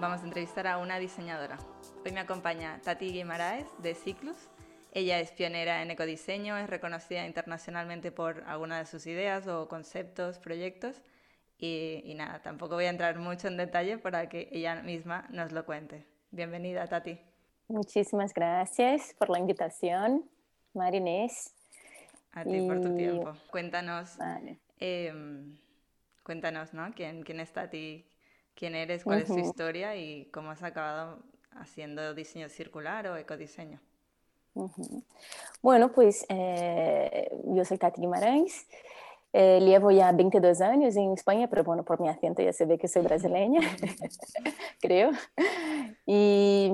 vamos a entrevistar a una diseñadora. Hoy me acompaña Tati Guimaraes de Ciclus. Ella es pionera en ecodiseño, es reconocida internacionalmente por algunas de sus ideas o conceptos, proyectos. Y, y, nada, tampoco voy a entrar mucho en detalle para que ella misma nos lo cuente. Bienvenida, Tati. Muchísimas gracias por la invitación, Marinés. A ti por tu tiempo. Cuéntanos, vale. eh, cuéntanos, ¿no? ¿Quién, quién es Tati? Quién eres, cuál uh -huh. es tu historia y cómo has acabado haciendo diseño circular o ecodiseño. Uh -huh. Bueno, pues eh, yo soy Tati Guimarães, eh, llevo ya 22 años en España, pero bueno, por mi acento ya se ve que soy brasileña, creo. Y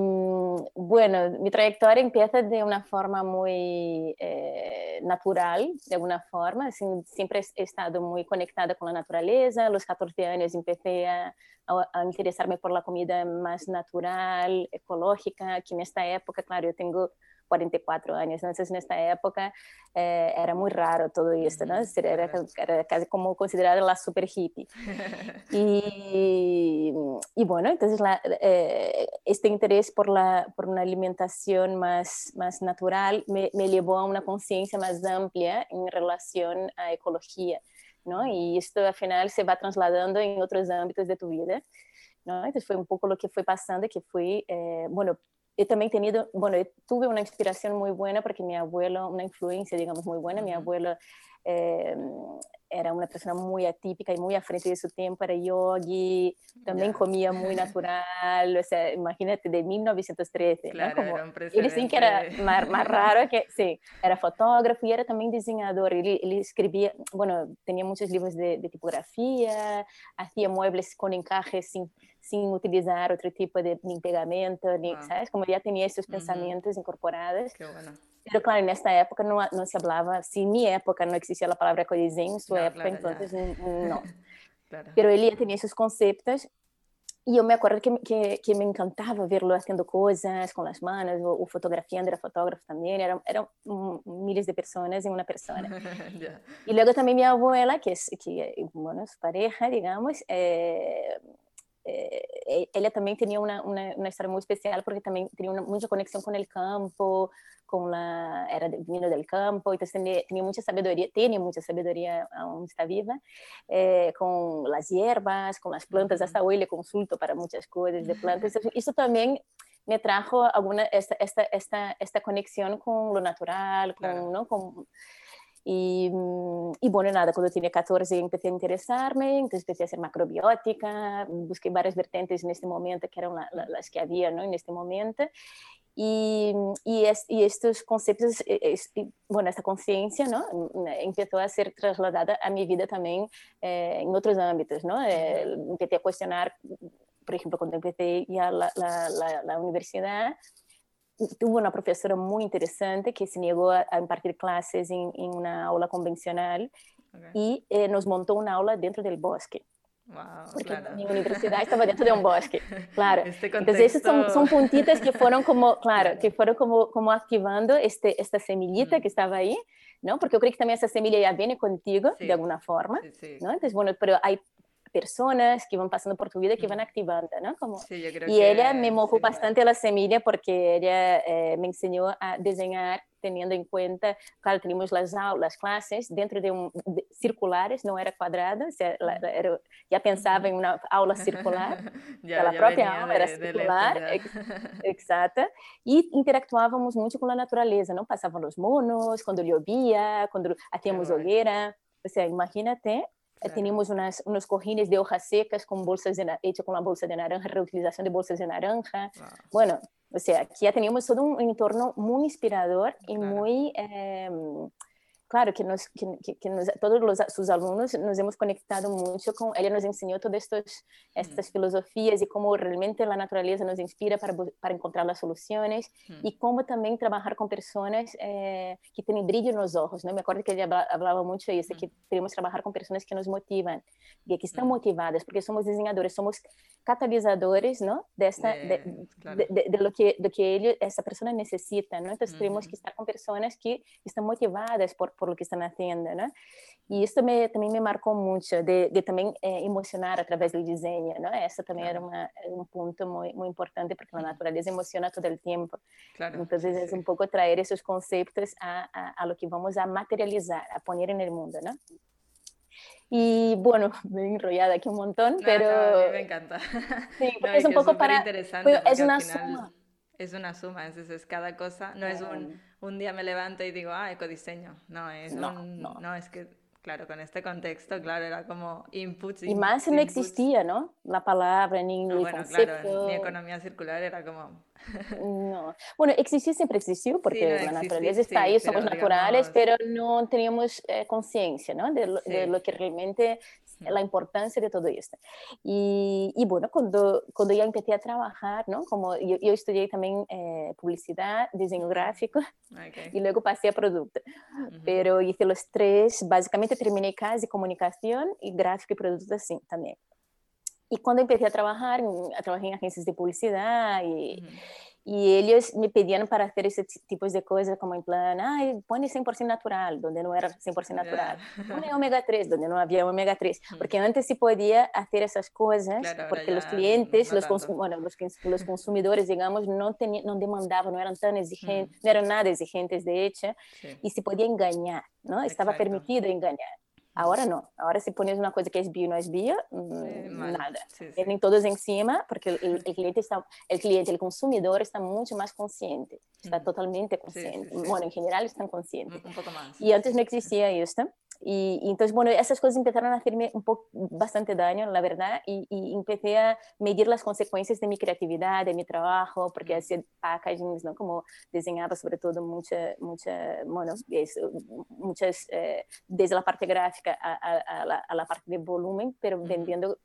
bueno, mi trayectoria empieza de una forma muy eh, natural, de alguna forma. siempre he estado muy conectada con la naturaleza. A los 14 años empecé a, a, a interesarme por la comida más natural, ecológica, que en esta época, claro, yo tengo 44 años, entonces en esta época eh, era muy raro todo esto, ¿no? Era, era, casi como considerada la super hippie. Y, y bueno, entonces la, eh, este interés por, la, por una alimentación más, más natural me, me llevó a una conciencia más amplia en relación a ecología, ¿no? Y esto al final se va trasladando en otros ámbitos de tu vida. ¿no? Entonces fue un poco lo que fue pasando, que fue, eh, bueno, he también tenido, bueno, tuve una inspiración muy buena porque mi abuelo, una influencia, digamos, muy buena, mi abuelo eh, era una persona muy atípica y muy a frente de su tiempo, era yogi, también comía muy natural, o sea, imagínate, de 1913, claro, ¿no? Como, era sí que era más, más, raro, que sí, era fotógrafo y era también diseñador, él, él escribía, bueno, tenía muchos libros de, de tipografía, hacía muebles con encajes sin, sin utilizar otro tipo de ni pegamento, ni, Ah. ¿sabes? Como ya tenía estos Ujú. pensamientos incorporados. Qué bueno. Pero claro, en esta época no, no se hablaba, si en mi época no existía la palabra ecodiseño, en su No, época claro, ya. entonces n- no. Claro. Pero él ya tenía esos conceptos y yo me acuerdo que, que, que me encantaba verlo haciendo cosas con las manos o, o fotografiando, era fotógrafo también, eran eran miles de personas en una persona. Ya. Y luego también mi abuela, que es, que, bueno, su pareja, digamos, eh, eh, ella también tenía una, una, una, historia muy especial porque también tenía una, mucha conexión con el campo, con la, era vino del campo, entonces tenía, tenía, mucha sabiduría, tiene mucha sabiduría, aún está viva, eh, con las hierbas, con las plantas, hasta hoy le consulto para muchas cosas de plantas. Eso también me trajo alguna, esta, esta, esta, esta conexión con lo natural, con, Claro. ¿no? con y, y, bueno, nada, cuando tenía 14 empecé a interesarme, entonces empecé a hacer macrobiótica, busqué varias vertientes en este momento, que eran la, la, las que había ¿no? en este momento. Y, y, es, y estos conceptos, es, bueno, esta conciencia ¿no? empezó a ser trasladada a mi vida también eh, en otros ámbitos. ¿no? Eh, empecé a cuestionar, por ejemplo, cuando empecé ya la, la, la, la universidad, tuve una profesora muy interesante que se negó a, a impartir clases en, en, una aula convencional okay. y eh, nos montó una aula dentro del bosque. Wow, porque claro. mi universidad estaba dentro de un bosque, claro. Este Entonces, esos son, son, puntitas que fueron como, claro, que fueron como, como activando este, esta semillita mm. que estaba ahí, ¿no? Porque yo creo que también esa semilla ya viene contigo sí. de alguna forma, sí, sí. ¿no? Entonces, bueno, pero hay personas que van pasando por tu vida que van activando, ¿no? Como, sí, yo creo y que, ella me mojó bastante la semilla porque ella eh, me enseñó a diseñar teniendo en cuenta, claro, teníamos las aulas, clases dentro de un de, circulares, no era cuadrada, o sea, era, ya pensaba en una aula circular, ya, la ya propia aula de, era circular, ex, exacto, y interactuábamos mucho con la naturaleza, ¿no? Pasaban los monos, cuando llovía, cuando hacíamos hoguera, o sea, imagínate Claro. Teníamos unas, unos cojines de hojas secas con bolsas de, hecho con la bolsa de naranja, reutilización de bolsas de naranja. Wow. Bueno, o sea, aquí ya todo un entorno muy inspirador y claro. muy, eh, claro que, nos, que, que nos, todos los, sus alumnos nos hemos conectado mucho con, ella nos enseñó todas estos, estas filosofías y cómo realmente la naturaleza nos inspira para, para encontrar las soluciones y cómo también trabajar con personas eh, que tienen brillo en los ojos, ¿no? Me acuerdo que ella hablaba mucho de eso, que tenemos que trabajar con personas que nos motivan y que están motivadas, porque somos diseñadores, somos catalizadores, ¿no? De, esta, de, de, de, lo que, de que esa persona necesita, ¿no? Entonces tenemos que estar con personas que están motivadas por por lo que están haciendo, ¿no? Y esto me, también me marcó mucho, de, de también eh, emocionar a través del diseño, ¿no? Eso también era una, un punto muy, muy importante porque la naturaleza emociona todo el tiempo. Claro, Entonces es un poco traer esos conceptos a, a, a, lo que vamos a materializar, a poner en el mundo, ¿no? Y bueno, me he enrollado aquí un montón, pero... No, a mí me encanta. Sí, porque no, es un poco es para... es una suma es una suma, es, es cada cosa, no es un, un, día me levanto y digo, ah, ecodiseño, no, es no, un, no. no, es que, claro, con este contexto, claro, era como inputs. Y más inputs. no existía, ¿no? La palabra, ni no, el bueno, concepto. Claro, ni economía circular era como... no, bueno, existía, siempre existió, porque sí, no, la existí, naturaleza está sí, ahí, somos pero, naturales, digamos... pero no teníamos eh, conciencia, ¿no? De lo, Sí. de lo que realmente la importancia de todo esto. Y, y, bueno, cuando, cuando ya empecé a trabajar, ¿no? Como yo, yo estudié también eh, publicidad, diseño gráfico Okay. y luego pasé a producto. Ujú. Pero hice los tres, básicamente terminé casi comunicación y gráfico y producto así también. Y cuando empecé a trabajar, a trabajar en agencias de publicidad y, Ujú. Y ellos me pedían para hacer ese tipo de cosas como en plan, ay, pone 100% natural, donde no era 100% natural. Pone omega 3, donde no había omega 3. Mm. Porque antes sí podía hacer esas cosas, Claro, porque los clientes, no los, cons- tanto. bueno, los, los consumidores, digamos, no, no demandaban, no eran tan exigentes, Mm. no eran nada exigentes, de hecho, Sí. y se podía engañar, ¿no? Estaba Exacto. permitido engañar. Ahora no, ahora si pones una cosa que es bio no es bio, Sí, mal. nada. Sí, sí. Tienen todos encima porque el, el- el cliente está, el cliente, el consumidor está mucho más consciente, está Mm. totalmente consciente. Bueno, en general están conscientes. Un, un poco más. Y antes no existía esto. Y, y entonces, bueno, esas cosas empezaron a hacerme un poco, bastante daño, la verdad, y, y empecé a medir las consecuencias de mi creatividad, de mi trabajo, porque hacía packagings, ¿no? Como diseñaba sobre todo mucha, mucha, bueno, es, muchas, eh, desde la parte gráfica a, a, a, la, a la parte de volumen, pero vendiendo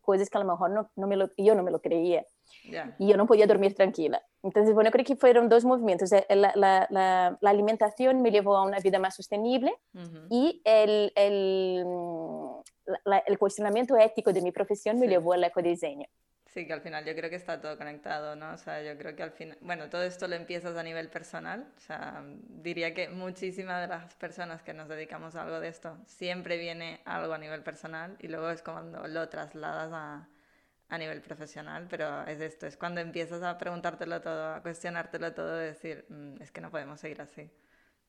cosas que a lo mejor no, no me lo, yo no me lo creía Ya. y yo no podía dormir tranquila. Entonces, bueno, creo que fueron dos movimientos. Eh, La, la, la, la alimentación me llevó a una vida más sostenible y el, el, el cuestionamiento ético de mi profesión me llevó al ecodiseño. Sí, que al final yo creo que está todo conectado, ¿no? O sea, yo creo que al final, bueno, todo esto lo empiezas a nivel personal, o sea, diría que muchísimas de las personas que nos dedicamos a algo de esto, siempre viene algo a nivel personal y luego es cuando lo trasladas a, a nivel profesional, pero es esto, es cuando empiezas a preguntártelo todo, a cuestionártelo todo, de decir, "Mm, es que no podemos seguir así.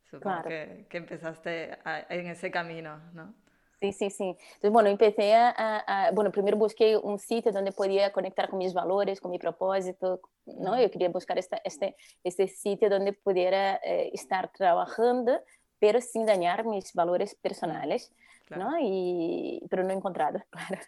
Supongo Claro. que, que empezaste a- en ese camino, ¿no? Sí, sí, sí. Entonces, bueno, empecé a, a- bueno, primero busqué un sitio donde podía conectar con mis valores, con mi propósito, ¿no? Yo quería buscar esta, este, este sitio donde pudiera eh, estar trabajando, pero sin dañar mis valores personales, Claro. ¿no? Y, pero no he encontrado, claro.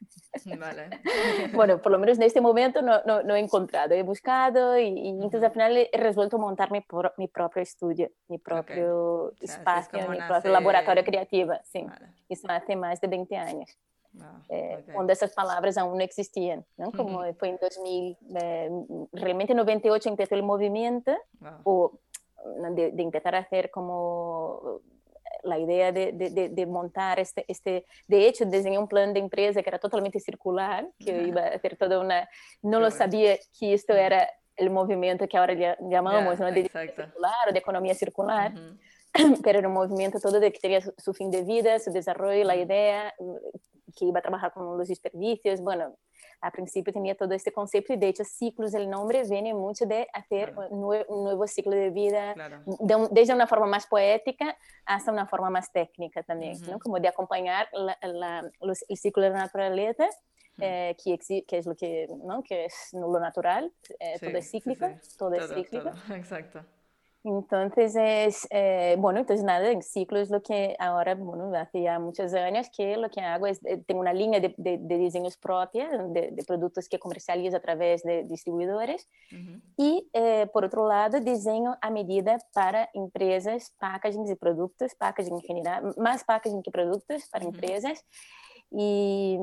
Vale. Bueno, por lo menos en este momento no, no, no he encontrado, he buscado y, y entonces al final he resuelto montar mi, pro- mi propio estudio, mi propio es espacio, como mi nace- propio laboratorio creativo, sí. Vale. Eso hace más de 20 años, Ah, eh, ok. cuando esas palabras aún no existían, ¿no? Como fue en 2000, eh, realmente en 98 empezó el movimiento, Wow. o de, de empezar a hacer como la idea de, de, de, de, montar este, este, de hecho diseñé un plan de empresa que era totalmente circular, que iba a hacer toda una, no Qué lo bueno. sabía que esto era el movimiento que ahora ya llamamos, Ya, ¿no? De exacto. circular o de economía circular, Ujú. pero era un movimiento todo de que tenía su, su fin de vida, su desarrollo, la Mm. idea, que iba a trabajar con los desperdicios, bueno, a principio tenía todo este concepto y de hecho ciclos del nombre viene mucho de hacer Claro. un, nue- un nuevo ciclo de vida, Claro. de un- desde una forma más poética hasta una forma más técnica también, Ujú. ¿no? Como de acompañar la, la- los- el ciclo de la naturaleza, Mm. eh, que, que es lo que, ¿no? que es lo natural, eh, Sí, todo es sí, cíclico, sí. todo es cíclico. todo, Exacto. Entonces, es, eh, bueno, entonces nada, en ciclo es lo que ahora, bueno, hace ya muchos años que lo que hago es, eh, tengo una línea de, de, diseños propia, de, de, productos que comercializo a través de distribuidores. Y, eh, por otro lado, diseño a medida para empresas, packaging de productos, packaging en general, más packaging que productos para empresas. Y,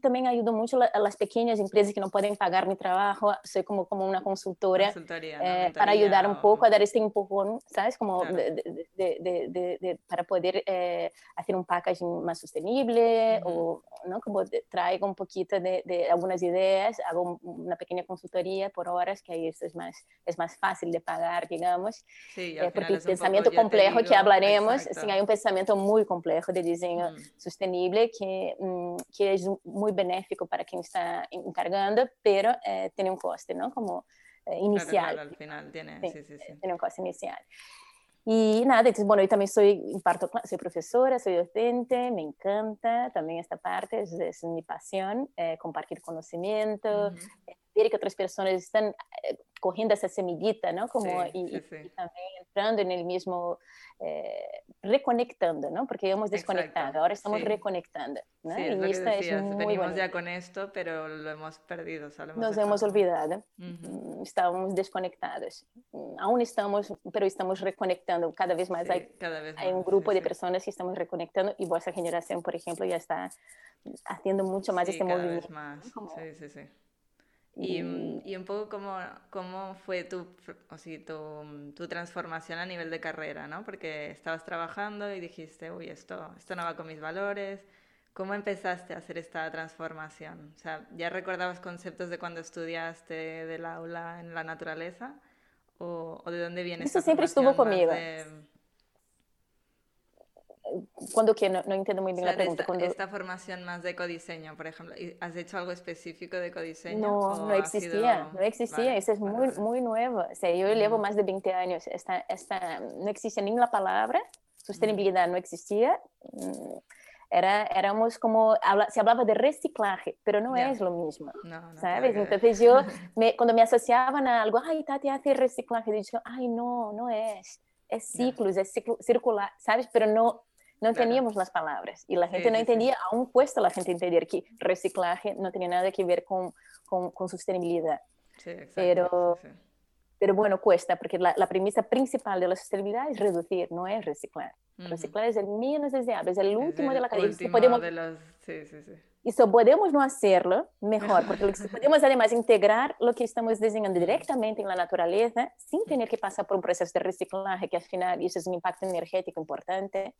también ayudo mucho a las pequeñas empresas que no pueden pagar mi trabajo. Soy como, como una consultora eh, para ayudar un poco a dar este empujón, ¿sabes? Como de, de, de, para poder eh, hacer un packaging más sostenible o, ¿no? Como traigo un poquito de, algunas ideas, hago una pequeña consultoría por horas, que ahí esto es más, es más fácil de pagar, digamos. Sí, eh, porque el pensamiento complejo que hablaremos, sí, hay un pensamiento muy complejo de diseño mm. sostenible que Mm, que es muy benéfico para quien está encargando, pero eh, tiene un coste, ¿no? Como eh, inicial. Claro, al final tiene, sí, sí, sí. tiene un coste inicial. Y nada, entonces, bueno, yo también soy, imparto, soy profesora, soy docente, me encanta también esta parte, es, es mi pasión, eh, compartir conocimiento, ver que otras personas están cogiendo esa semillita, ¿no? Como, y, también entrando en el mismo, eh, reconectando, ¿no? Porque hemos desconectado, ahora estamos reconectando, ¿no? Sí, es y esto es muy Venimos ya con esto, pero lo hemos perdido, hemos Nos hemos olvidado, mm, estábamos desconectados. Mm, aún estamos, pero estamos reconectando cada vez más. hay, cada vez hay un grupo de personas que estamos reconectando y vuestra generación, por ejemplo, ya está haciendo mucho más este movimiento. Más. Sí, sí, sí. Y, y, un poco cómo, cómo fue tu, o sea, tu, tu, transformación a nivel de carrera, ¿no? Porque estabas trabajando y dijiste, uy, esto, esto no va con mis valores. ¿Cómo empezaste a hacer esta transformación? O sea, ¿ya recordabas conceptos de cuando estudiaste del aula en la naturaleza? ¿O, o de dónde viene Eso siempre estuvo conmigo. De cuando que no, no, entiendo muy bien la pregunta. Esta, cuando... esta, formación más de ecodiseño, por ejemplo, ¿has hecho algo específico de ecodiseño? No, no existía, sido... no existía, vale, eso es vale, muy, vale. muy nuevo. O sea, yo llevo más de 20 años, esta, esta, no existía ni la palabra, sostenibilidad no existía. Mm, era, éramos como, habla, se hablaba de reciclaje, pero no yeah. es lo mismo, no, no ¿sabes? Entonces yo, me, cuando me asociaban a algo, ay, Tati hace reciclaje, yo ay, no, no es, es ciclos, yeah. es ciclo, circular, ¿sabes? Pero no, no claro. teníamos las palabras y la gente sí, no entendía, sí. aún cuesta la gente entender que reciclaje no tiene nada que ver con, con, con sostenibilidad. Sí, exacto, pero, pero bueno, cuesta, porque la, la, premisa principal de la sostenibilidad es reducir, no es reciclar. Uh -huh. Reciclar es el menos deseable, es el último es el de la cadena. Último podemos, de sí. Y si podemos no hacerlo, mejor, porque podemos además integrar lo que estamos diseñando directamente en la naturaleza sin tener que pasar por un proceso de reciclaje, que al final eso es un impacto energético importante.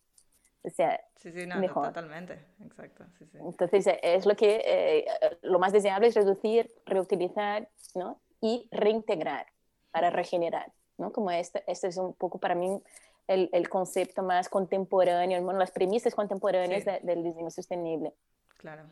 O sea, sí, sí, no, mejor. totalmente, exacto. Sí. Entonces, es lo que eh, lo más deseable es reducir, reutilizar ¿no? y reintegrar para regenerar. ¿no? Como este, este es un poco para mí el, el concepto más contemporáneo, bueno, las premisas contemporáneas de- del diseño sostenible. Claro.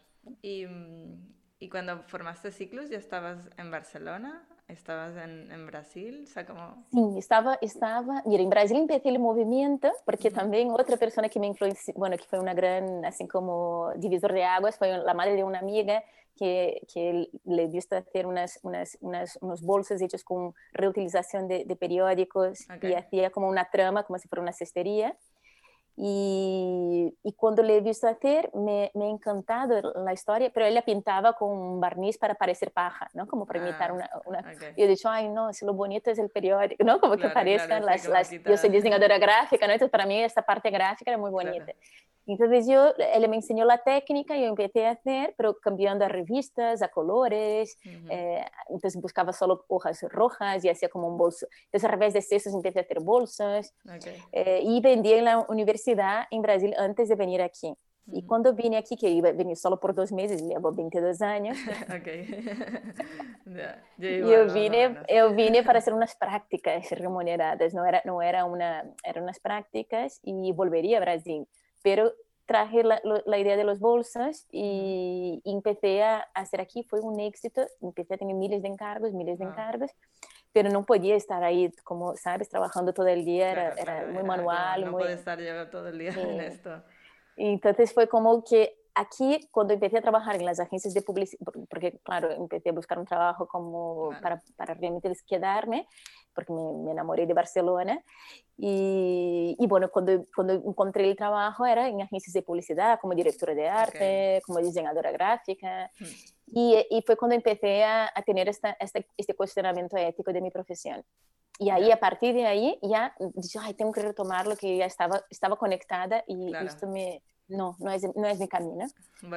Y, mm, y cuando formaste ciclos, ¿ya estabas en Barcelona? ¿Estabas en, en Brasil? O sea, como... Sí, estaba, estaba, mira, en Brasil empecé el movimiento, porque también otra persona que me influenció, bueno, que fue una gran, así como divisor de aguas, fue la madre de una amiga que, que le dio hacer unas, unas, unas, unos bolsos hechos con reutilización de, de periódicos Ok. y hacía como una trama, como si fuera una cestería. Y, y cuando le he visto hacer, me, me ha encantado la historia, pero ella pintaba con un barniz para parecer paja, ¿no? Como para imitar Ah, una, una, ok. y he dicho, ay, no, si lo bonito es el periódico, ¿no? Como que Claro, parezcan claro, las, las... Yo soy diseñadora gráfica, ¿no? Entonces, para mí esta parte gráfica era muy Claro. Entonces, yo, él me enseñó la técnica, yo empecé a hacer, pero cambiando a revistas, a colores, Ujú. eh, entonces buscaba solo hojas rojas y hacía como un bolso. Entonces, a través de cestos empecé a hacer bolsas Ok. eh, y vendí en la universidad en Brasil antes de venir aquí. Y Ujú. cuando vine aquí, que iba a venir solo por dos meses, llevo 22 años. Ya, yo Y igual, eu más o vine, eu vine para hacer unas prácticas remuneradas, no era, no era una, eran unas prácticas y volvería a Brasil, pero traje la, la idea de los bolsas y, empecé a hacer aquí, fue un éxito, empecé a tener miles de encargos, miles de Wow. encargos, pero no podía estar ahí, como sabes, trabajando todo el día, era, Claro, era claro, muy era manual, no muy... puedo estar yo todo el día en Sí. esto. Y entonces fue como que aquí, cuando empecé a trabajar en las agencias de publicidad, porque claro, empecé a buscar un trabajo como para, para realmente quedarme, porque me, me, enamoré de Barcelona. Y, y, bueno, cuando, cuando encontré el trabajo era en agencias de publicidad, como directora de arte, como diseñadora gráfica. Hmm. Y, y, fue cuando empecé a, a tener esta, esta, este cuestionamiento ético de mi profesión. Y ahí, a partir de ahí, ya dije, ay, tengo que retomar lo que ya estaba, estaba conectada y esto me, no, no es, no es mi camino.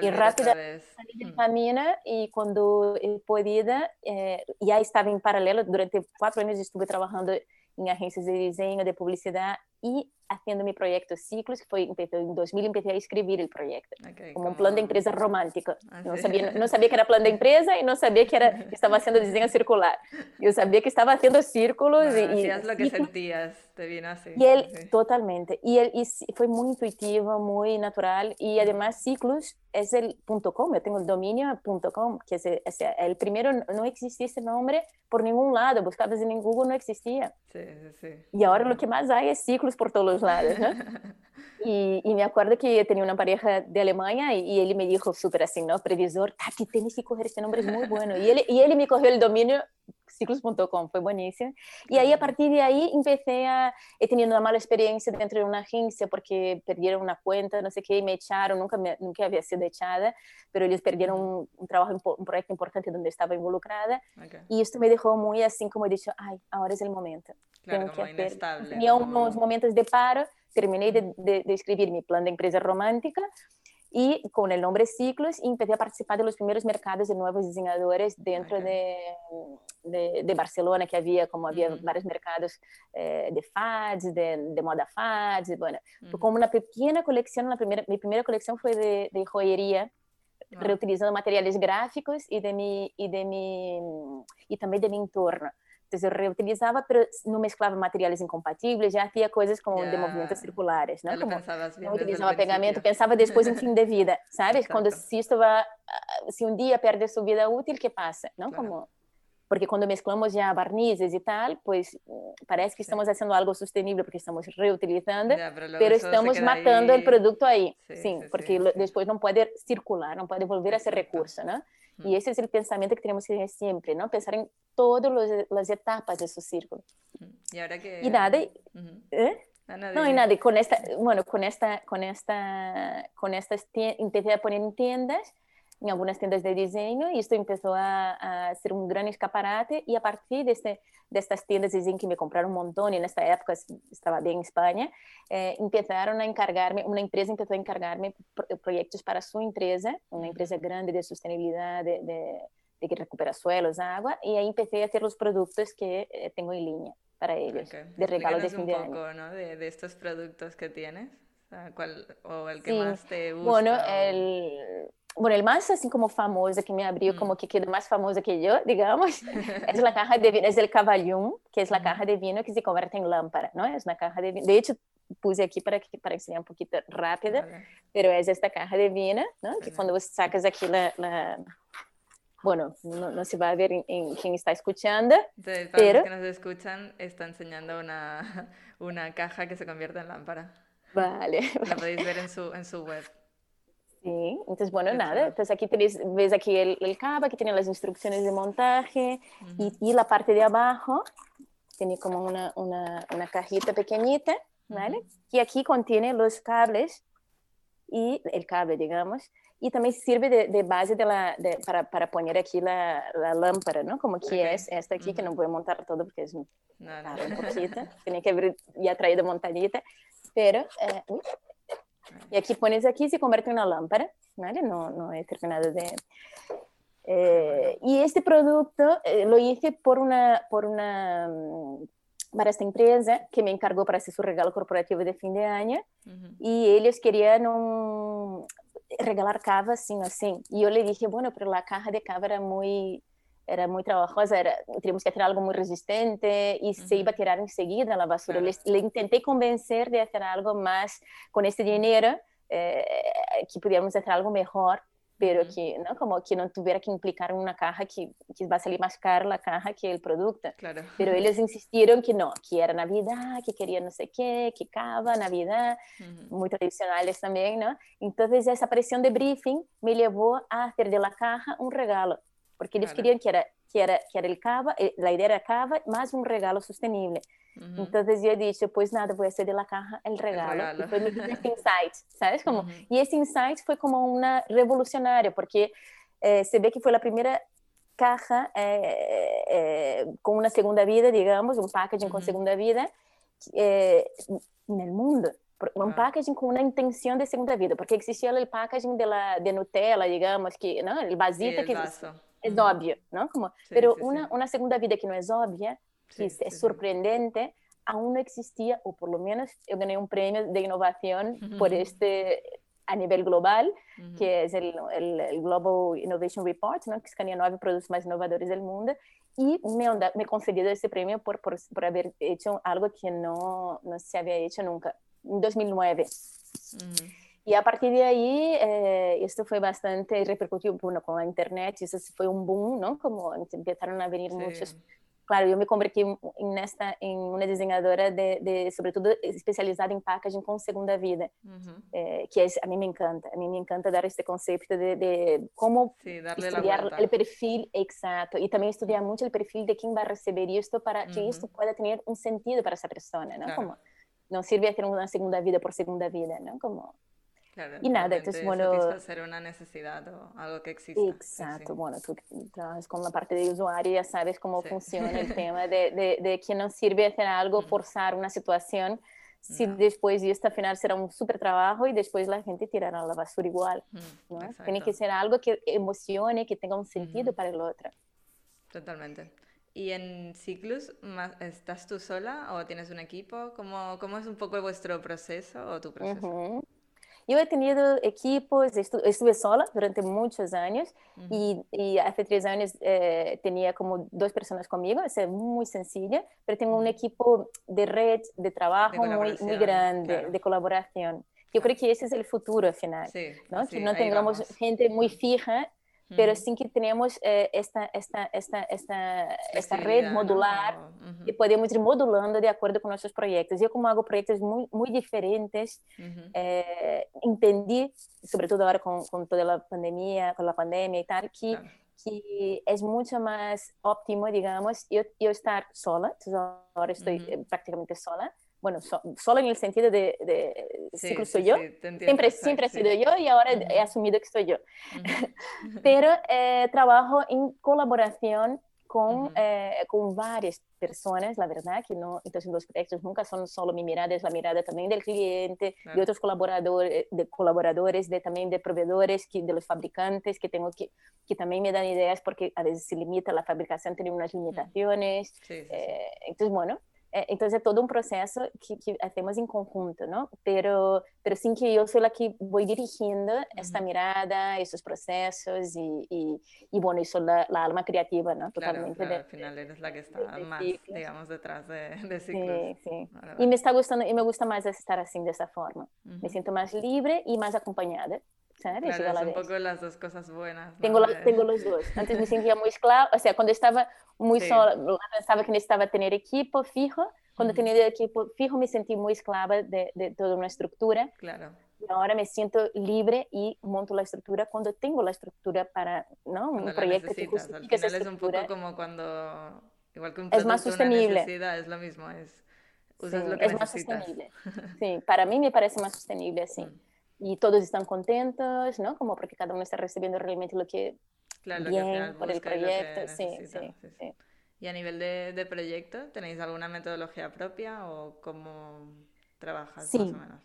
y rápido salí del mm. camino y cuando he podido, eh, ya estaba en paralelo, durante cuatro años estuve trabajando en agencias de diseño, de publicidad y haciendo mi proyecto Ciclos, que fue, empecé, en 2000 empecé a escribir el proyecto, como, un plan de empresa romántico. Ah, no, sabía, no sabía que era plan de empresa y no sabía que era, estaba haciendo diseño circular. Yo sabía que estaba haciendo círculos. y, hacías lo que sentías, te vino así. Y él, totalmente. Y él y fue muy intuitivo, muy natural. Y además Ciclos es el .com, yo tengo el dominio .com, que es, es, el primero, no existía ese nombre por ningún lado, buscabas en Google, no existía. Sí, sí, sí. Y ahora lo que más hay es Ciclos por todos los lados, ¿no? Y, y, me acuerdo que tenía una pareja de Alemania y, y él me dijo súper así, ¿no? Previsor, Tati, tienes que coger este nombre, es muy bueno. Y él, y él me cogió el dominio ciclos.com, fue buenísimo. Y ahí a partir de ahí empecé a, he tenido una mala experiencia dentro de una agencia porque perdieron una cuenta, no sé qué, y me echaron, nunca, me, nunca había sido echada, pero ellos perdieron un, un trabajo, un proyecto importante donde estaba involucrada. Okay. Y esto me dejó muy así como he dicho, ay, ahora es el momento. Claro, Tengo que inestable. Tenía unos momentos de paro, terminé de, de, de escribir mi plan de empresa romántica y con el nombre Ciclos empecé a participar de los primeros mercados de nuevos diseñadores dentro de, de, de, Barcelona, que había, como había uh -huh. vários mercados eh, de fads, de, de, moda fads, bueno, uh -huh. como una pequeña colección, la primera, mi primera colección fue de, de joyería, uh -huh. reutilizando materiales gráficos y, de mi, y, de mi, y también de mi entorno. Eu reutilizava, pero não mesclava materiais incompatíveis, já tinha coisas como yeah. de movimentos circulares, né? Como não utilizava pegamento, pensava depois em fim de vida, sabes? Quando se isto vai, se um dia perde sua vida útil, que passa, não? Claro. Como porque quando mesclamos já barnizes e tal, pues parece que estamos fazendo algo sustentável porque estamos reutilizando, yeah, pero, pero estamos matando o produto aí, sim, sim, sim porque sim, depois não pode circular, não pode volver a ser recurso, né? Y ese es el pensamiento que tenemos que tener siempre, ¿no? Pensar en todas las etapas de su círculo. Y ahora que... Y nada, uh -huh. ¿eh? No, y nada, y con esta, bueno, con esta, con esta, con estas, a poner en tiendas, en algunas tiendas de diseño, y esto empezó a, a ser un gran escaparate, y a partir de, este, de estas tiendas de diseño que me compraron un montón, y en esta época estaba bien en España, eh, empezaron a encargarme, una empresa empezó a encargarme proyectos para su empresa, una empresa grande de sostenibilidad, de, de, de que recupera suelos, agua, y ahí empecé a hacer los productos que eh, tengo en línea para ellos, okay. de regalo de fin un de poco, año. ¿no? De, de, estos productos que tienes, ¿Cuál, o el que sí. más te gusta. Bueno, o... el, bueno, el más así como famoso que me abrió, mm. como que quedó más famoso que yo, digamos, es la caja de vino, es el caballón, que es la caja de vino que se convierte en lámpara, ¿no? Es una caja de vino. De hecho, puse aquí para, que, para enseñar un poquito rápida, vale. pero es esta caja de vino, ¿no? Que cuando vos sacas aquí la, la bueno, no, no, se va a ver en, en quién está escuchando. Entonces, para pero... los que nos escuchan, está enseñando una, una caja que se convierte en lámpara. Vale. La podéis ver en su, en su web. Sí, entonces bueno, Qué nada, claro. entonces aquí tenéis, ves aquí el, el cabo, aquí tiene las instrucciones de montaje uh -huh. y, y, la parte de abajo tiene como una, una, una cajita pequeñita, ¿vale? Uh -huh. Y aquí contiene los cables y el cable, digamos, y también sirve de, de base de la, de, para, para, poner aquí la, la, lámpara, ¿no? Como que okay. es esta aquí, uh -huh. que no voy a montar todo porque es no, no. un poquito, tenía que haber ya traído montadita, pero... Eh, uy, y aquí pones aquí se convierte en una lámpara, ¿vale? No, no he terminado de... Eh, y este producto eh, lo hice por una, por una, para esta empresa que me encargó para hacer su regalo corporativo de fin de año uh -huh. y ellos querían un, regalar cava assim, assim. Y yo le dije, bueno, pero la caja de cava era muy era muy trabajosa, era, teníamos que hacer algo muy resistente y uh -huh. se iba a tirar enseguida la basura. Claro. Le, le, intenté convencer de hacer algo más con este dinero, eh, que pudiéramos hacer algo mejor pero que, ¿no? Como que no tuviera que implicar una caja que, que va a salir más cara la caja que el producto. Claro. Pero ellos insistieron que no, que era Navidad, que querían no sé qué, que cava, Navidad, muy tradicionales también, ¿no? Entonces esa presión de briefing me llevó a hacer de la caja un regalo, porque ellos querían que era, que, era, que era el cava, eh, la idea era cava, más un regalo sostenible. Entonces yo he dicho, pues nada, voy a hacer de la caja el regalo. Y fue mi insight, ¿sabes? Como, Y ese insight fue como una revolucionaria, porque eh, se ve que fue la primera caja eh, eh, con una segunda vida, digamos, un packaging con segunda vida en el mundo. Un packaging con una intención de segunda vida, porque existía el packaging de, la, de Nutella, digamos, que, ¿no? El vasito sí, el que es, obvio, ¿no? Como, sí, pero sí, una, una segunda vida que no es obvia, que es, es sorprendente, aún no existía, o por lo menos yo gané un premio de innovación por este a nivel global, uh -huh. que es el, el, el, Global Innovation Report, ¿no? que escanea nueve productos más innovadores del mundo, y me, onda, me concedido ese premio por, por, por, haber hecho algo que no, no se había hecho nunca, en 2009. Uh -huh. Y a partir de ahí, eh, esto fue bastante repercutido bueno, con la internet, eso fue un boom, ¿no? Como empezaron a venir sí. muchos claro, eu me converti nesta em uma desenhadora de, de sobretudo especializada em packaging com segunda vida, uhum. eh, que é, a mim me encanta, a mim me encanta dar este conceito de, de como sí, estudar o perfil exato e também estudar muito o perfil de quem vai receber isto para uhum. que isto pueda ter um sentido para essa pessoa, não? Claro. Como não sirve a ter uma segunda vida por segunda vida, não? Como Claro, y nada, entonces, bueno... Satisfacer una necesidad o algo que existe. Exacto, sí, bueno, tú trabajas con la parte de usuario, ya sabes cómo sí. funciona el tema de, de, de, que no sirve hacer algo, forzar una situación, si no. después y esto al final será un súper trabajo y después la gente tirará la basura igual. ¿no? Tiene que ser algo que emocione, que tenga un sentido uh -huh. para el otro. Totalmente. ¿Y en Ciclus estás tú sola o tienes un equipo? ¿Cómo, cómo es un poco vuestro proceso o tu proceso? Uh -huh. Eu he tenido equipos, estu estuve sola durante muitos anos uhum. e, e há três anos eh, tinha como duas pessoas comigo, isso é muito sencillo, mas tenho uhum. um equipo de rede, de trabalho muito, muito grande, claro. de colaboração. Eu creio que esse é o futuro, afinal, sí, ¿no? Sí, que não tenhamos gente muito fija pero sí que tenemos eh, esta, esta, esta, esta, esta red modular ¿no? uh -huh. y podemos ir modulando de acuerdo con nuestros proyectos. Yo como hago proyectos muy, muy diferentes, uh -huh. eh, entendí, sobre todo ahora con, con, toda la pandemia, con la pandemia y tal, que, claro. que es mucho más óptimo, digamos, yo, yo estar sola, entonces ahora estoy uh -huh. prácticamente sola, bueno, so, solo en el sentido de, de sí, ciclo sí, soy yo, sí, siempre, siempre he sido yo y ahora uh -huh. he asumido que soy yo. Uh -huh. Pero eh, trabajo en colaboración con, uh -huh. eh, con varias personas, la verdad, que no, entonces los proyectos nunca son solo mi mirada, es la mirada también del cliente, claro. de otros colaboradores, de colaboradores, de también de proveedores, que, de los fabricantes, que tengo que, que también me dan ideas porque a veces se limita la fabricación, tiene unas limitaciones. Sí, sí, eh, entonces, bueno, entonces es todo un proceso que, que, hacemos en conjunto, ¿no? Pero, pero sin que yo soy la que voy dirigiendo uh -huh. esta mirada, esos procesos y, y, y bueno, y soy la, la, alma creativa, ¿no? Totalmente. Claro, claro, de, al final eres la que está de, de más, ciclos. digamos, detrás de, de ciclos. Sí, sí. Vale, vale. Y me está gustando, y me gusta más estar así, de esa forma. Uh -huh. Me siento más libre y más acompañada. ¿Sabes? Claro, es un poco las dos cosas buenas. ¿no? Tengo, la, tengo los dos. Antes me sentía muy esclava, o sea, cuando estaba muy sí. sola, pensaba que necesitaba tener equipo fijo. Cuando -huh. tenía equipo fijo me sentí muy esclava de, de, toda una estructura. Claro. Y ahora me siento libre y monto la estructura cuando tengo la estructura para ¿no? Cuando un proyecto que justifique Al final es un poco como cuando, igual que un es más sostenible. es lo mismo, es, usas sí, lo que es necesitas. más sostenible. Sí, para mí me parece más sostenible. Uh -huh y todos están contentos, ¿no? Como porque cada uno está recibiendo realmente lo que claro, bien lo por el proyecto, sí, sí, sí, sí, ¿Y a nivel de, de, proyecto, tenéis alguna metodología propia o cómo trabajas sí. más o menos?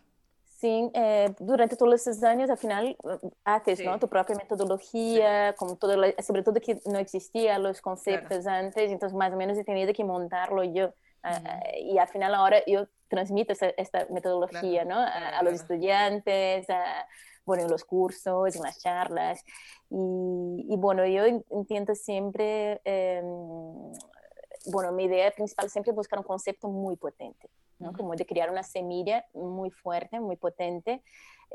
Sí, eh, durante todos estos años, al final, haces sí. ¿no? tu propia metodología, sí. como todo, sobre todo que no existían los conceptos claro. antes, entonces más o menos he tenido que montarlo yo. Uh -huh. uh, y al final ahora yo transmito esta, esta metodología claro, ¿no? a, los estudiantes, a, bueno, en los cursos, en las charlas. Y, y bueno, yo intento siempre, eh, bueno, mi idea principal siempre es buscar un concepto muy potente. ¿no? Como de crear una semilla muy fuerte, muy potente.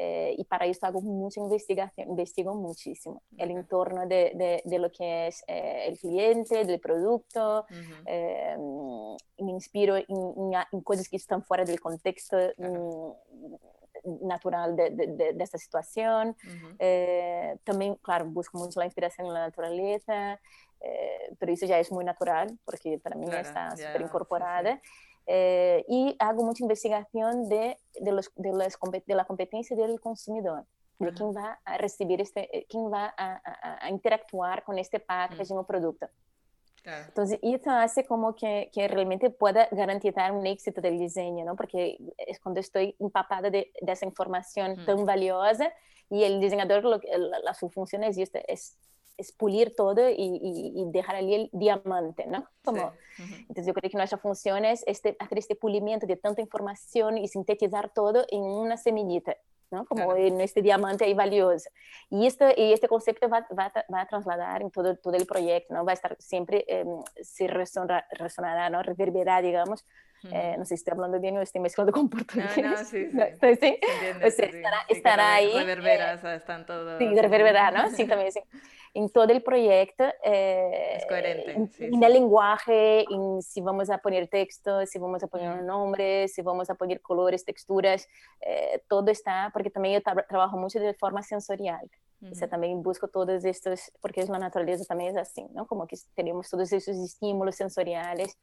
Eh, y para eso hago mucha investigación, investigo muchísimo el entorno de, de, de, lo que es eh, el cliente, del producto, eh, me inspiro en, en, cosas que están fuera del contexto mm, natural de, de, esta situación. también, claro, busco mucho la inspiración en la naturaleza, pero eso ya es muy natural porque para mí claro, está súper incorporada. Sí, sí. Eh, y hago mucha investigación de, de, los, de, las, de, la competencia del consumidor, de quién va a recibir este, eh, quién va a, a, a interactuar con este packaging mm. o producto. Claro. Entonces, eso hace como que, que, realmente pueda garantizar un éxito del diseño, ¿no? Porque es cuando estoy empapada de, de esa información mm. tan valiosa y el diseñador, lo, la, la, su función es, es es pulir todo y, y, y, dejar allí el diamante, ¿no? Como, sí. uh -huh. Entonces yo creo que nuestra función es este, hacer este pulimiento de tanta información y sintetizar todo en una semillita, ¿no? Como claro. en este diamante ahí valioso. Y, esto, y este concepto va, va, va, a trasladar en todo, todo el proyecto, ¿no? Va a estar siempre, eh, se resonará, resonará, ¿no? Reverberará, digamos, eh, no sé si estoy hablando bien o estoy mezclando con portugués. No, no, sí, sí. ¿Sí? Entiende, o sea, estará, estará ahí. Reverbera, eh, o sea, están todos. Sí, reverbera, ¿no? Sí, también, sí. En todo el proyecto. Eh, es coherente. En, en el lenguaje, en si vamos a poner texto, si vamos a poner un nombre, si vamos a poner colores, texturas, eh, todo está, porque también yo tra trabajo mucho de forma sensorial. Uh -huh. O sea, también busco todos estos, porque la naturaleza también es así, ¿no? Como que tenemos todos esos estímulos sensoriales.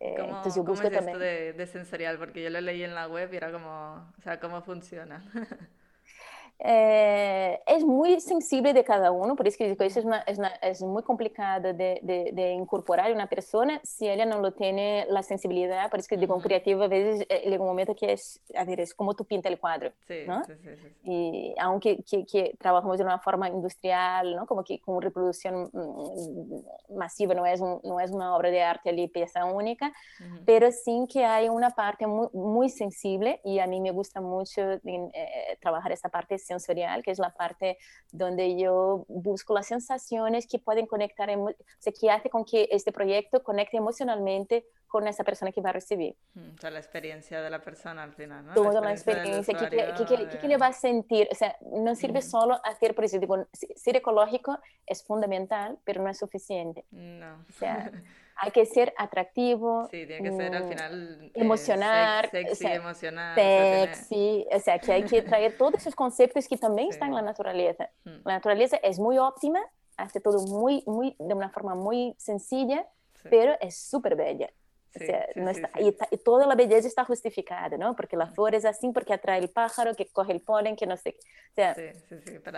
Eh, ¿Cómo, entonces yo busco ¿cómo es también... esto de, de, sensorial? Porque yo lo leí en la web y era como, o sea, ¿cómo funciona? Eh, es muy sensible de cada uno, por eso que digo, eso es, una, es, una, es muy complicado de, de, de, incorporar una persona si ella no lo tiene la sensibilidad, por eso que digo, un creativo a veces eh, llega un momento que es, a ver, es como tú pintas el cuadro, sí, ¿no? Sí, sí, sí, Y aunque que, que trabajamos de una forma industrial. Como que con reproducción mm, masiva, no es, un, no es una obra de arte ali, pieza única, pero sí que hay una parte muy, muy sensible y a mí me gusta mucho eh, trabajar esta parte sensorial, que es la parte donde yo busco las sensaciones que pueden conectar, o sea, que hace con que este proyecto conecte emocionalmente con esa persona que va a recibir. O sea, la experiencia de la persona al final, ¿no? Toda la experiencia, ¿qué, qué, qué, qué, le va a sentir? O sea, no sirve mm. solo hacer, por eso digo, ser ecológico es fundamental, pero no es suficiente. No. O sea, hay que ser atractivo. Sí, tiene que ser al final. Emocionar. Eh, sexy, o sea, emocionar. Sexy. O sea, que hay que traer todos esos conceptos que también sí. están en la naturaleza. Hmm. La naturaleza es muy óptima, hace todo muy, muy, de una forma muy sencilla, sí. pero es súper bella. Sí, o sea, sí, no está, y, y, toda la belleza está justificada, ¿no? Porque la flor es así, porque atrae el pájaro, que coge el polen, que no sé qué. O sea,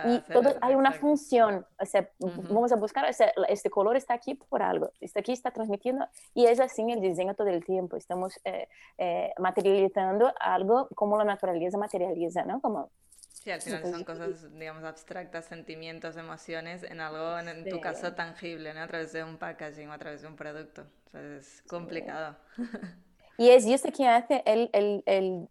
y todo, hay una función, o sea, uh -huh. vamos a buscar, o sea, este color está aquí por algo, está aquí, está transmitiendo, y es así el diseño todo el tiempo, estamos eh, eh, materializando algo como la naturaleza materializa, ¿no? Como Sí, al final son cosas, digamos, abstractas, sentimientos, emociones, en algo, en, en tu caso, tangible, ¿no? A través de un packaging o a través de un producto. Es complicado. Sí. Y es esto que hace el, el,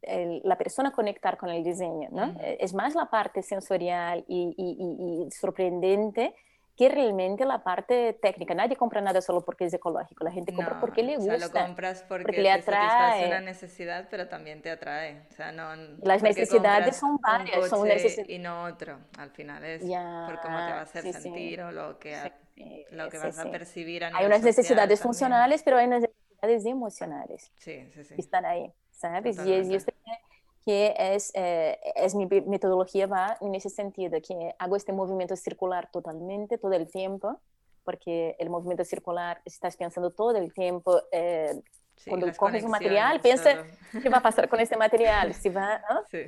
el, la persona conectar con el diseño, ¿no? Es más la parte sensorial y, y, y, y sorprendente que realmente la parte técnica. Nadie compra nada solo porque es ecológico, la gente compra no, porque le gusta. O sea, lo compras porque, porque le atrae. una necesidad, pero también te atrae. O sea, no, Las necesidades son varias, son necesidades. Y no otro, al final es por cómo te va a hacer sí, sentir sí. o lo que, sí, lo que vas a percibir a Hay unas necesidades funcionales, pero hay necesidades emocionales. Sí, sí, sí. Que están ahí, ¿sabes? Totalmente. Y es, que es, eh, es mi metodología va en ese sentido, que hago este movimiento circular totalmente, todo el tiempo, porque el movimiento circular estás pensando todo el tiempo, eh, sí, cuando coges un material, piensa qué va a pasar con este material, si va, ¿no? sí.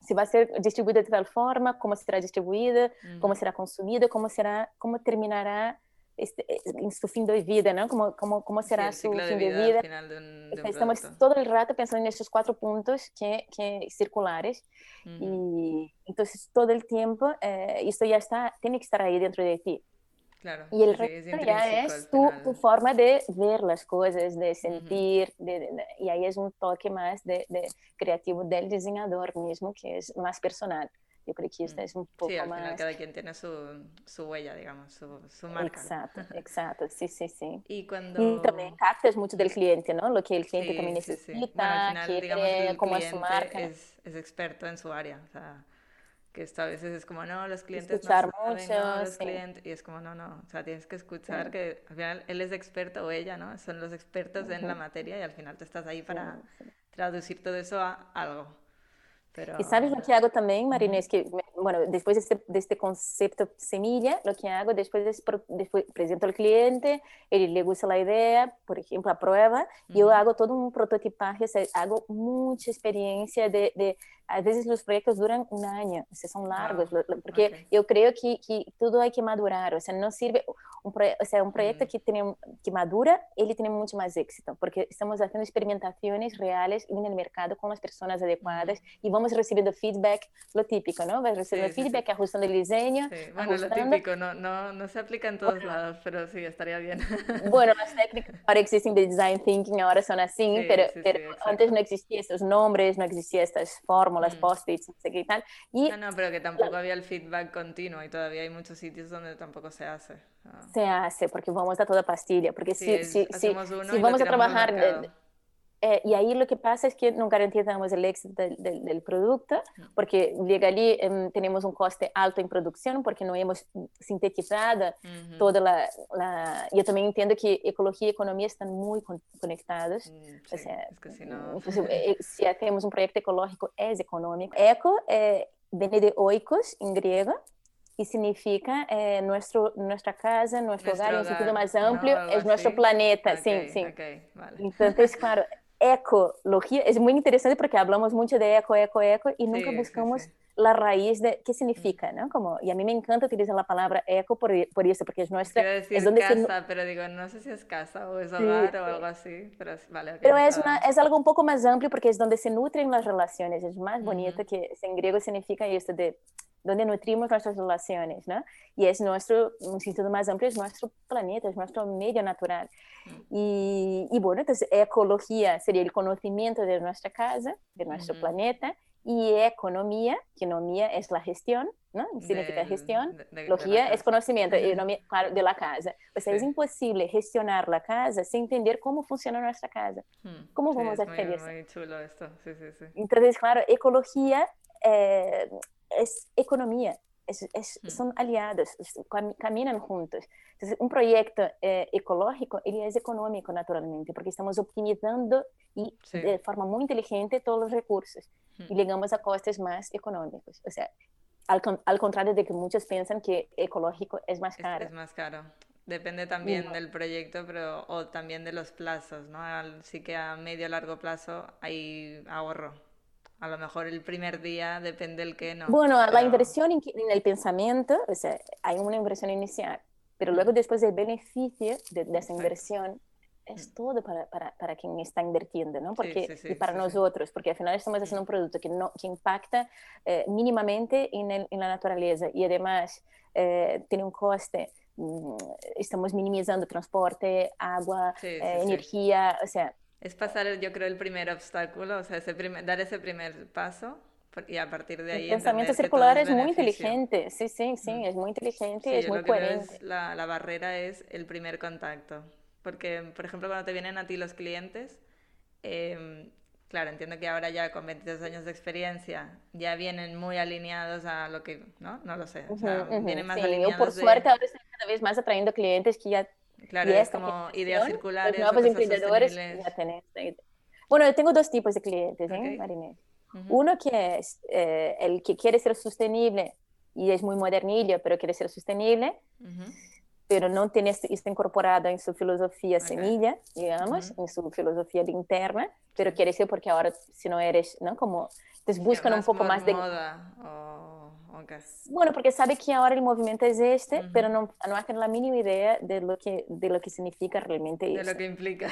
si va a ser distribuido de tal forma, cómo será distribuido, mm. cómo será consumido, cómo será, cómo terminará este, en su fin de vida, ¿no? ¿Cómo, cómo, cómo será sí, su fin de vida? De vida. De un, de Estamos todo el rato pensando en esos cuatro puntos que, que circulares uh -huh. y entonces todo el tiempo eh, esto ya está, tiene que estar ahí dentro de ti. Claro, y el resto ya es tu, tu, forma de ver las cosas, de sentir, uh -huh. de, de, y ahí es un toque más de, creativo del diseñador mismo, que es más personal. Yo creo que esta es un poco sí, al más... Final cada quien tiene su, su huella, digamos, su, su marca. Exacto, exacto, sí, sí, sí. Y cuando... Y también captas mucho del cliente, ¿no? Lo que el cliente Sí, también sí, sí. necesita, Bueno, al final, digamos quiere, el cómo es su marca. Es, es experto en su área, o sea, que esto a veces es como, no, los clientes Escuchar no saben, mucho, no, los clientes, y es como, no, no, o sea, tienes que escuchar que al final él es experto o ella, ¿no? Son los expertos en la materia y al final tú estás ahí para traducir todo eso a algo. Pero... Y sabes lo que hago también, Marina, es que, bueno, después de este, de este concepto semilla, lo que hago después es, después presento al cliente, él le gusta la idea, por ejemplo, aprueba, y yo Ujú. hago todo un prototipaje, o sea, hago mucha experiencia de, de, a veces los proyectos duran un año, o sea, son largos, lo- porque ok. yo creo que, que todo hay que madurar, o sea, no sirve, un, o sea, un proyecto Ujú. que, tiene, que madura, él tiene mucho más éxito, porque estamos haciendo experimentaciones reales en el mercado con las personas adecuadas y vamos recibiendo feedback, lo típico, ¿no? Vas recibiendo Sí, sí, sí. feedback, ajustando el diseño, Sí, bueno, lo ajustando. típico, no, no, no se aplica en todos lados, pero sí, estaría bien. Bueno, las técnicas ahora existen de design thinking, ahora son así, Sí, pero, sí, sí, pero antes no existían estos nombres, no existían estas fórmulas, Mm. post-its, no sé qué y tal. Y No, no, pero que tampoco había el feedback continuo y todavía hay muchos sitios donde tampoco se hace. Ah, se hace, porque vamos a toda pastilla, porque Sí, si, si, si, si lo vamos a trabajar... Eh, y ahí lo que pasa es que no garantizamos el éxito del, del- del producto, porque llega allí, em, tenemos un coste alto en producción, porque no hemos sintetizado Ujú. toda la, la- Yo también entiendo que ecología y economía están muy con- conectados. Mm, O sí, sea, es que si no... pues, eh, si hacemos un proyecto ecológico, es económico. Eco eh, viene de oikos, en griego, y significa eh, nuestro, nuestra casa, nuestro, hogar, en un sentido más ¿no? amplio, Algo es nuestro así. planeta. Ok, Sí, sí. ok, vale. Entonces, claro, ecología es muy interesante porque hablamos mucho de eco, eco, eco y nunca Sí, sí, buscamos sí. La raíz de qué significa, ¿no? Como, y a mí me encanta utilizar la palabra eco por, por eso, porque es nuestra, Quiero decir es donde se casa, pero digo, no sé si es casa o es hogar o algo así, pero es- vale, ok, Pero es, está- una, es algo un poco más amplio porque es donde se nutren las relaciones, es más bonito que en griego significa esto de donde nutrimos nuestras relaciones, ¿no? Y es nuestro, un sentido más amplio, es nuestro planeta, es nuestro medio natural. Y, y bueno, entonces ecología sería el conocimiento de nuestra casa, de nuestro planeta, y economía, que economía es la gestión, ¿no? Significa Del- gestión, de- de- de Logía es casa. conocimiento, economía, claro, de la casa. O sea, es Sí. imposible gestionar la casa sin entender cómo funciona nuestra casa. Hmm, ¿Cómo sí, vamos es a muy, hacer eso? muy chulo esto, sí, sí, sí. Entonces, claro, ecología eh, es economía, es- es- Mm. son aliados, es- cam- caminan juntos. Entonces, un proyecto eh, ecológico, ele es económico naturalmente, porque estamos optimizando y Sí. de forma muy inteligente todos los recursos y Mm. llegamos a costes más económicos. O sea, al, al contrario de que muchos piensan que ecológico es más caro. es más caro. Depende también No. del proyecto, pero o también de los plazos, ¿no? Sí que a medio largo plazo hay ahorro. A lo mejor el primer día depende el que no. Bueno, la pero- inversión en, en el pensamiento, o sea, hay una inversión inicial, pero luego después el beneficio de, de esa inversión es todo para, para, para quien está invirtiendo, ¿no? Porque, sí, sí, y para sí, sí. nosotros, porque al final estamos haciendo un producto que, no, que impacta eh, mínimamente en, el- en la naturaleza y además eh, tiene un coste. mm, Estamos minimizando transporte, agua, Sí, sí, eh, sí. energía, o sea, Es pasar, yo creo, el primer obstáculo, o sea, ese primer- dar ese primer paso y a partir de ahí el pensamiento que circular todo es muy inteligente, sí, sí, sí, Mm. es muy inteligente Sí, y es yo muy que veo coherente. es la, la barrera es el primer contacto. Porque, por ejemplo, cuando te vienen a ti los clientes, em, claro, entiendo que ahora ya con 22 años de experiencia ya vienen muy alineados a lo que, ¿no? No lo sé. O sea, Ujú, ujú. vienen más Sí, yo alineados por de- suerte ahora estoy cada vez más atrayendo clientes que ya Claro, y es como ideas los circulares, o nuevos emprendedores ya esta idea. Bueno, yo tengo dos tipos de clientes, ¿eh, Ok. Marinés? Ujú, Uno que es eh, el que quiere ser sostenible y es muy modernillo, pero quiere ser sostenible, ujú. Pero no tiene esto, esto incorporado en su filosofía Ok. semilla, digamos, Ujú. en su filosofía interna, pero quiere ser porque ahora si no eres, ¿no? Como, entonces Sí, buscan un más poco por más de... moda o, o qué. Bueno, porque sabe que ahora el movimiento es este, Ujú. pero no, no hacen la mínima idea de lo que, de lo que significa realmente De eso. lo que implica.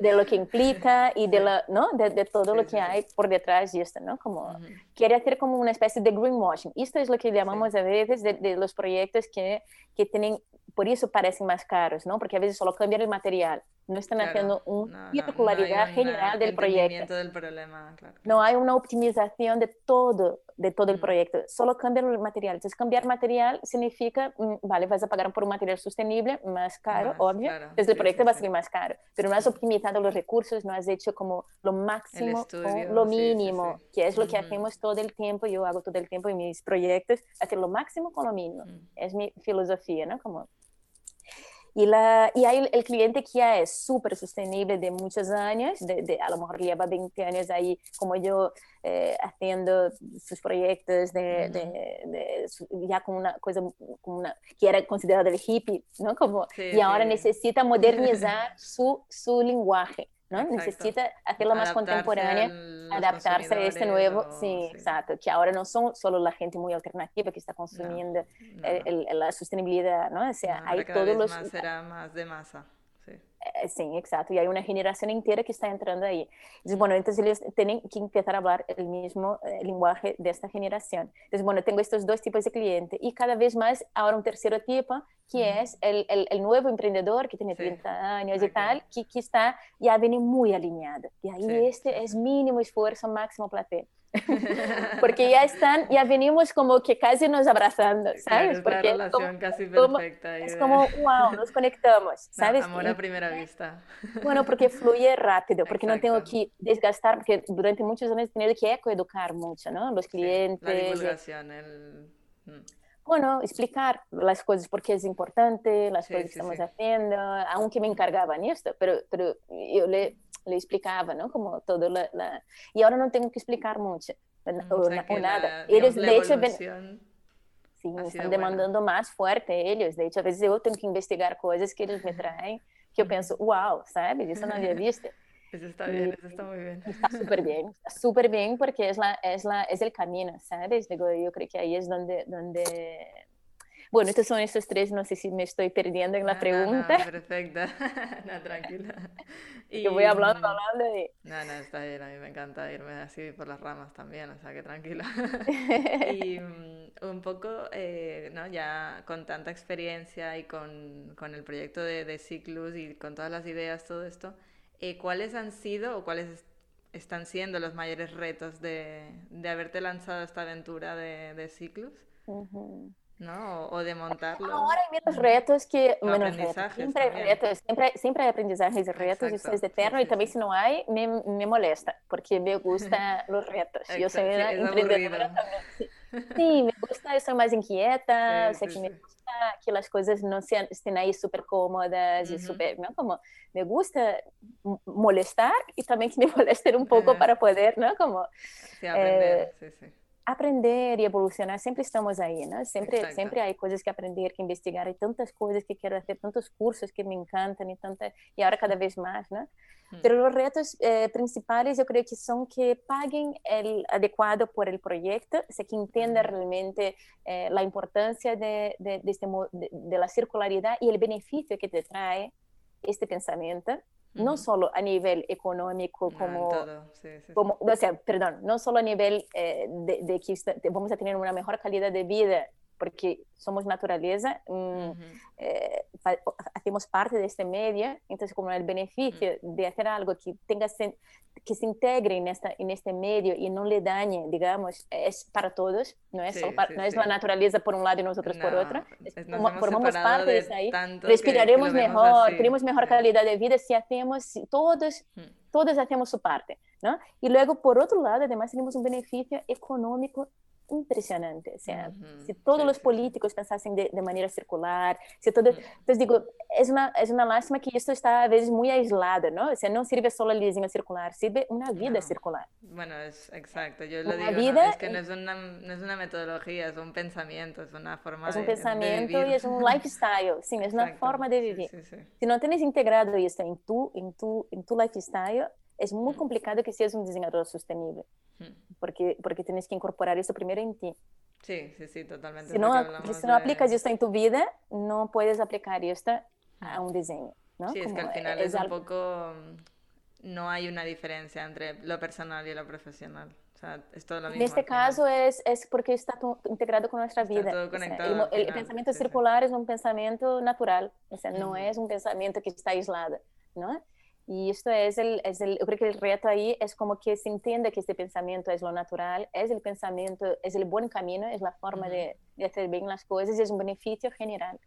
de lo que implica y de, Sí. la, ¿no? de, de todo Sí, lo sí, que sí. hay por detrás de esto, ¿no? Como Ujú. quiere hacer como una especie de greenwashing. Esto es lo que llamamos a veces de, de los proyectos que, que tienen, por eso parecen más caros, ¿no? Porque a veces solo cambian el material, no están haciendo una circularidad general del proyecto. del problema, No hay una optimización de todo, de todo el proyecto, solo cambian el material. Entonces, cambiar material significa, mm, vale, vas a pagar por un material sostenible más caro, obvio, entonces el proyecto va a ser más caro, pero no has optimizado los recursos, no has hecho como lo máximo o lo mínimo, que es lo que hacemos todo el tiempo, yo hago todo el tiempo en mis proyectos, hacer lo máximo con lo mínimo. Mm. Es mi filosofía, ¿no? Como y, la, y hay el cliente que ya es súper sostenible de muchos años, de, a lo mejor lleva 20 años ahí como yo eh, haciendo sus proyectos de, de, ya con una cosa como una, que era considerada el hippie, ¿no? Como, y ahora necesita modernizar su, su lenguaje. ¿No? Necesita hacerlo más contemporánea, adaptarse a este nuevo, sí, exacto, que ahora no son solo la gente muy alternativa que está consumiendo la sostenibilidad, ¿no? O sea, hay todos los... Más será más de masa. Eh, sí, exacto. Y hay una generación entera que está entrando ahí. Entonces, bueno, entonces ellos tienen que empezar a hablar el mismo eh, lenguaje de esta generación. Entonces, bueno, tengo estos dos tipos de clientes y cada vez más ahora un tercero tipo que es el, el, el, nuevo emprendedor que tiene 30 años y tal, que, que, está ya viene muy alineado. Y ahí este es mínimo esfuerzo, máximo placer. Porque ya están, ya venimos como que casi nos abrazando, ¿sabes? es porque la relación casi perfecta. es como, wow, nos conectamos, ¿sabes? amor a primera vista. Bueno, porque fluye rápido, porque no tengo que desgastar, porque durante muchos años he tenido que ecoeducar mucho, ¿no? Los clientes. la divulgación, el... Mm. Bueno, explicar las cosas porque es importante, las cosas que estamos haciendo, aunque me encargaban esto, pero, pero yo le le explicaba, ¿no? Como todo la, Y ahora no tengo que explicar mucho, mm, o, nada. ellos, de hecho, sí, me están demandando más fuerte ellos. De hecho, a veces yo tengo que investigar cosas que ellos me traen, que yo pienso, wow, ¿sabes? Eso no había visto. Eso está bien, eso está muy bien. Está súper bien, súper bien porque es, la, es, la, es el camino, ¿sabes? Digo, yo creo que ahí es donde, donde bueno, estos son estos tres, no sé si me estoy perdiendo en la pregunta. No, no, perfecta, no, tranquila. Y, Yo voy hablando, hablando y... No, no, está bien, a mí me encanta irme así por las ramas también, o sea que tranquila. y mm, un poco, eh, ¿no? Ya con tanta experiencia y con, con el proyecto de, de Ciclus y con todas las ideas, todo esto, eh, ¿cuáles han sido o cuáles están siendo los mayores retos de, de haberte lanzado esta aventura de, de Ciclus? ¿No? O de montarlo. Ahora hay menos retos que... Menos retos. Siempre hay retos, siempre, siempre hay aprendizajes y retos, eso es eterno, y también si no hay, me, me molesta, porque me gustan los retos. Yo soy una emprendedora también. Sí. me gusta, soy más inquieta, o sea, que me gusta que las cosas no sean, estén ahí súper cómodas y súper, ¿no? Como me gusta molestar y también que me molesten un poco para poder, ¿no? Como... Sí, aprender, sí, sí aprender y evolucionar, siempre estamos ahí, ¿no? Siempre, siempre hay cosas que aprender, que investigar, hay tantas cosas que quiero hacer, tantos cursos que me encantan y, tanta, y ahora cada vez más, ¿no? Hmm. Pero los retos eh, principales yo creo que son que paguen el adecuado por el proyecto, o sea, que entiendan realmente eh, la importancia de, de, de, este, de la circularidad y el beneficio que te trae este pensamiento no solo a nivel económico como, como o sea, perdón, no solo a nivel eh, de, de, que vamos a tener una mejor calidad de vida porque somos naturaleza, mm, eh, hacemos parte de este medio, entonces como el beneficio de hacer algo que tenga que se integre en, esta, en este medio y no le dañe, digamos, es para todos, no es, no es la naturaleza por un lado y nosotros por otro, formamos parte de, eso ahí, respiraremos mejor, tenemos mejor calidad de vida si hacemos, si todos, todos hacemos su parte, ¿no? Y luego, por otro lado, además tenemos un beneficio económico impresionante. O sea, si todos los políticos pensasen de, de, manera circular, si todo... Entonces digo, es una, es una lástima que esto está a veces muy aislado, ¿no? O sea, no sirve solo el diseño circular, sirve una vida circular. Bueno, es exacto, yo lo digo, vida es que no es, una, no es una metodología, es un pensamiento, es una forma de Es un pensamiento y es un lifestyle, sí, es una forma de vivir. Si no tienes integrado esto en tu, en tu, en tu lifestyle, es muy complicado que seas un diseñador sostenible, porque, porque tienes que incorporar eso primero en ti. Sí, sí, sí, totalmente. Si no, si no aplicas esto en tu vida, no puedes aplicar esto a un diseño. ¿no? Sí, es que al final es, un poco... No hay una diferencia entre lo personal y lo profesional. O sea, es todo lo mismo. En este caso es, es porque está integrado con nuestra vida. Todo conectado, el, pensamiento circular es un pensamiento natural, o sea, no es un pensamiento que está aislado. ¿no? Y esto es el, es el, yo creo que el reto ahí es como que se entiende que este pensamiento es lo natural, es el pensamiento, es el buen camino, es la forma de, de, hacer bien las cosas y es un beneficio general.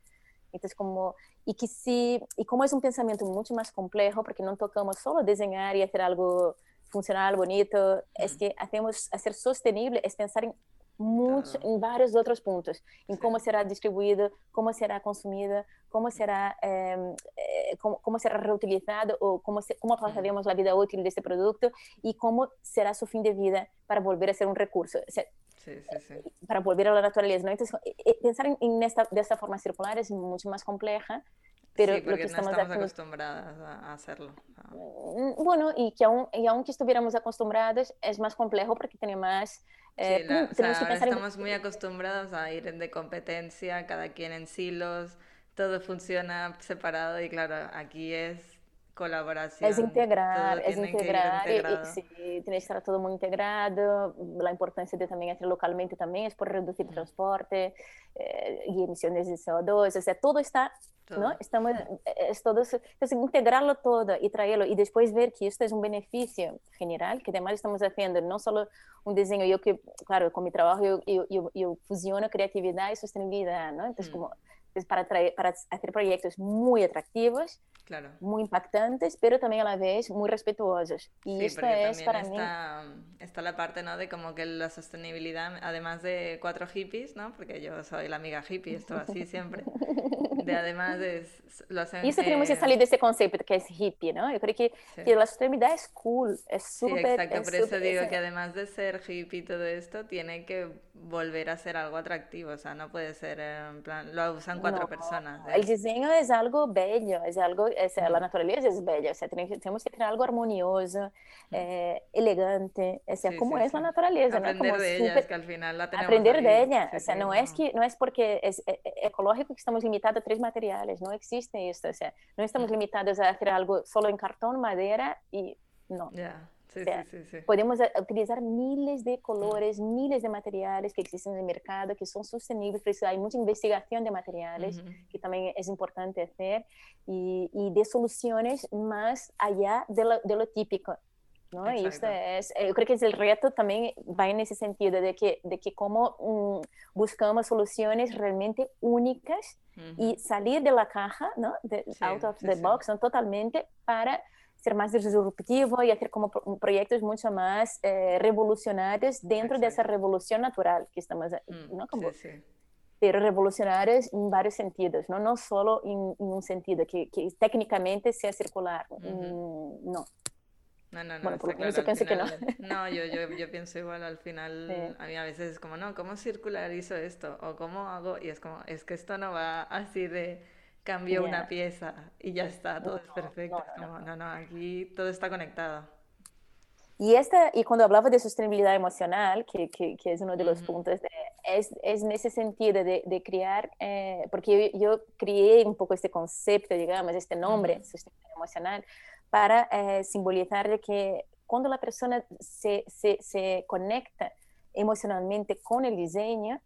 Entonces, como, y que sí, y como es un pensamiento mucho más complejo, porque no tocamos solo diseñar y hacer algo funcional, bonito, es que hacemos, hacer sostenible, es pensar en mucho, en varios otros puntos, en cómo será distribuido, cómo será consumido, cómo será, em, eh, cómo, cómo, será reutilizado o cómo, se, cómo pasaremos la vida útil de este producto y cómo será su fin de vida para volver a ser un recurso. O sea, Sí, sí, sí. para volver a la naturaleza. ¿no? Entonces, eh, eh, pensar en, esta, de esta forma circular es mucho más compleja, pero sí, lo que estamos, no estamos acostumbradas a hacerlo. Mm, bueno, y que aún, y aunque estuviéramos acostumbrados, es más complejo porque tiene más... Eh, sí, la, o sea, que pensar estamos en... muy acostumbrados a ir de competencia, cada quien en silos, todo funciona separado y claro, aquí es colaboración. Es integrar, es integrar, y, y, sí, tiene que estar todo muy integrado, la importancia de también hacer localmente también es por reducir transporte eh, y emisiones de CO2, o sea, todo está, todo. ¿no? Estamos, es todo, entonces integrarlo todo y traerlo y después ver que esto es un beneficio general, que además estamos haciendo no solo un diseño, yo que, claro, con mi trabajo yo, yo, yo, yo fusiono creatividad y sostenibilidad, ¿no? Entonces, mm. como, es para, traer, para hacer proyectos muy atractivos, claro. muy impactantes, pero también a la vez muy respetuosos. Y sí, esto es para está, mí... Está la parte, ¿no? De como que la sostenibilidad, además de cuatro hippies, ¿no? Porque yo soy la amiga hippie, esto así siempre. De además de... Lo hacen, y eso tenemos que salir de ese concepto que es hippie, ¿no? Yo creo que, sí. que la sostenibilidad es cool, es súper... Sí, exacto, es por eso super, digo es, que además de ser hippie y todo esto, tiene que volver a ser algo atractivo, o sea, no puede ser en plan, lo usan cuatro no, personas. ¿eh? El diseño es algo bello, es algo, es, la naturaleza es bella, o sea, tenemos que tener algo armonioso, eh, elegante, o sea, sí, como sí, es sí. la naturaleza, Aprender ¿no? Como de super... ella, es que al final la tenemos Aprender ahí. de ella, o sea, no es, que, no es porque es ecológico que estamos limitados a tres materiales, no existe esto, o sea, no estamos limitados a hacer algo solo en cartón, madera y no. Yeah. Sí, o sea, sí, sí, podemos utilizar miles de colores, mm. miles de materiales que existen en el mercado, que son sostenibles, por eso hay mucha investigación de materiales, mm -hmm. que también es importante hacer, y, y de soluciones más allá de lo, de lo típico. ¿no? Y esto es, eh, yo creo que es el reto también va en ese sentido de que, de que cómo um, buscamos soluciones realmente únicas uh -huh. y salir de la caja, ¿no? De, out of the box, ¿no? totalmente para ser más disruptivo y hacer como proyectos mucho más eh, revolucionarios dentro Exacto. de esa revolución natural que estamos, mm, ¿no? Como, sí, sí. pero revolucionarios en varios sentidos, no, no solo en, en un sentido que, que, técnicamente sea circular, uh -huh. mm, no. No, no, no. Bueno, por claro, pienso final, que no. No, yo, yo, yo, pienso igual, al final, sí. a mí a veces es como, no, ¿cómo circularizo esto? O ¿cómo hago? Y es como, es que esto no va así de cambio yeah. una pieza y ya está, todo no, es perfecto. No, no, no, no, aquí todo está conectado. Y, esta, y cuando hablaba de sostenibilidad emocional, que, que, que es uno de los uh -huh. puntos, de, es, es en ese sentido de, de crear, eh, porque yo, yo, creé un poco este concepto, digamos, este nombre, uh -huh. sostenibilidad emocional, para eh, simbolizar de que cuando la persona se, se, se conecta emocionalmente con el diseño,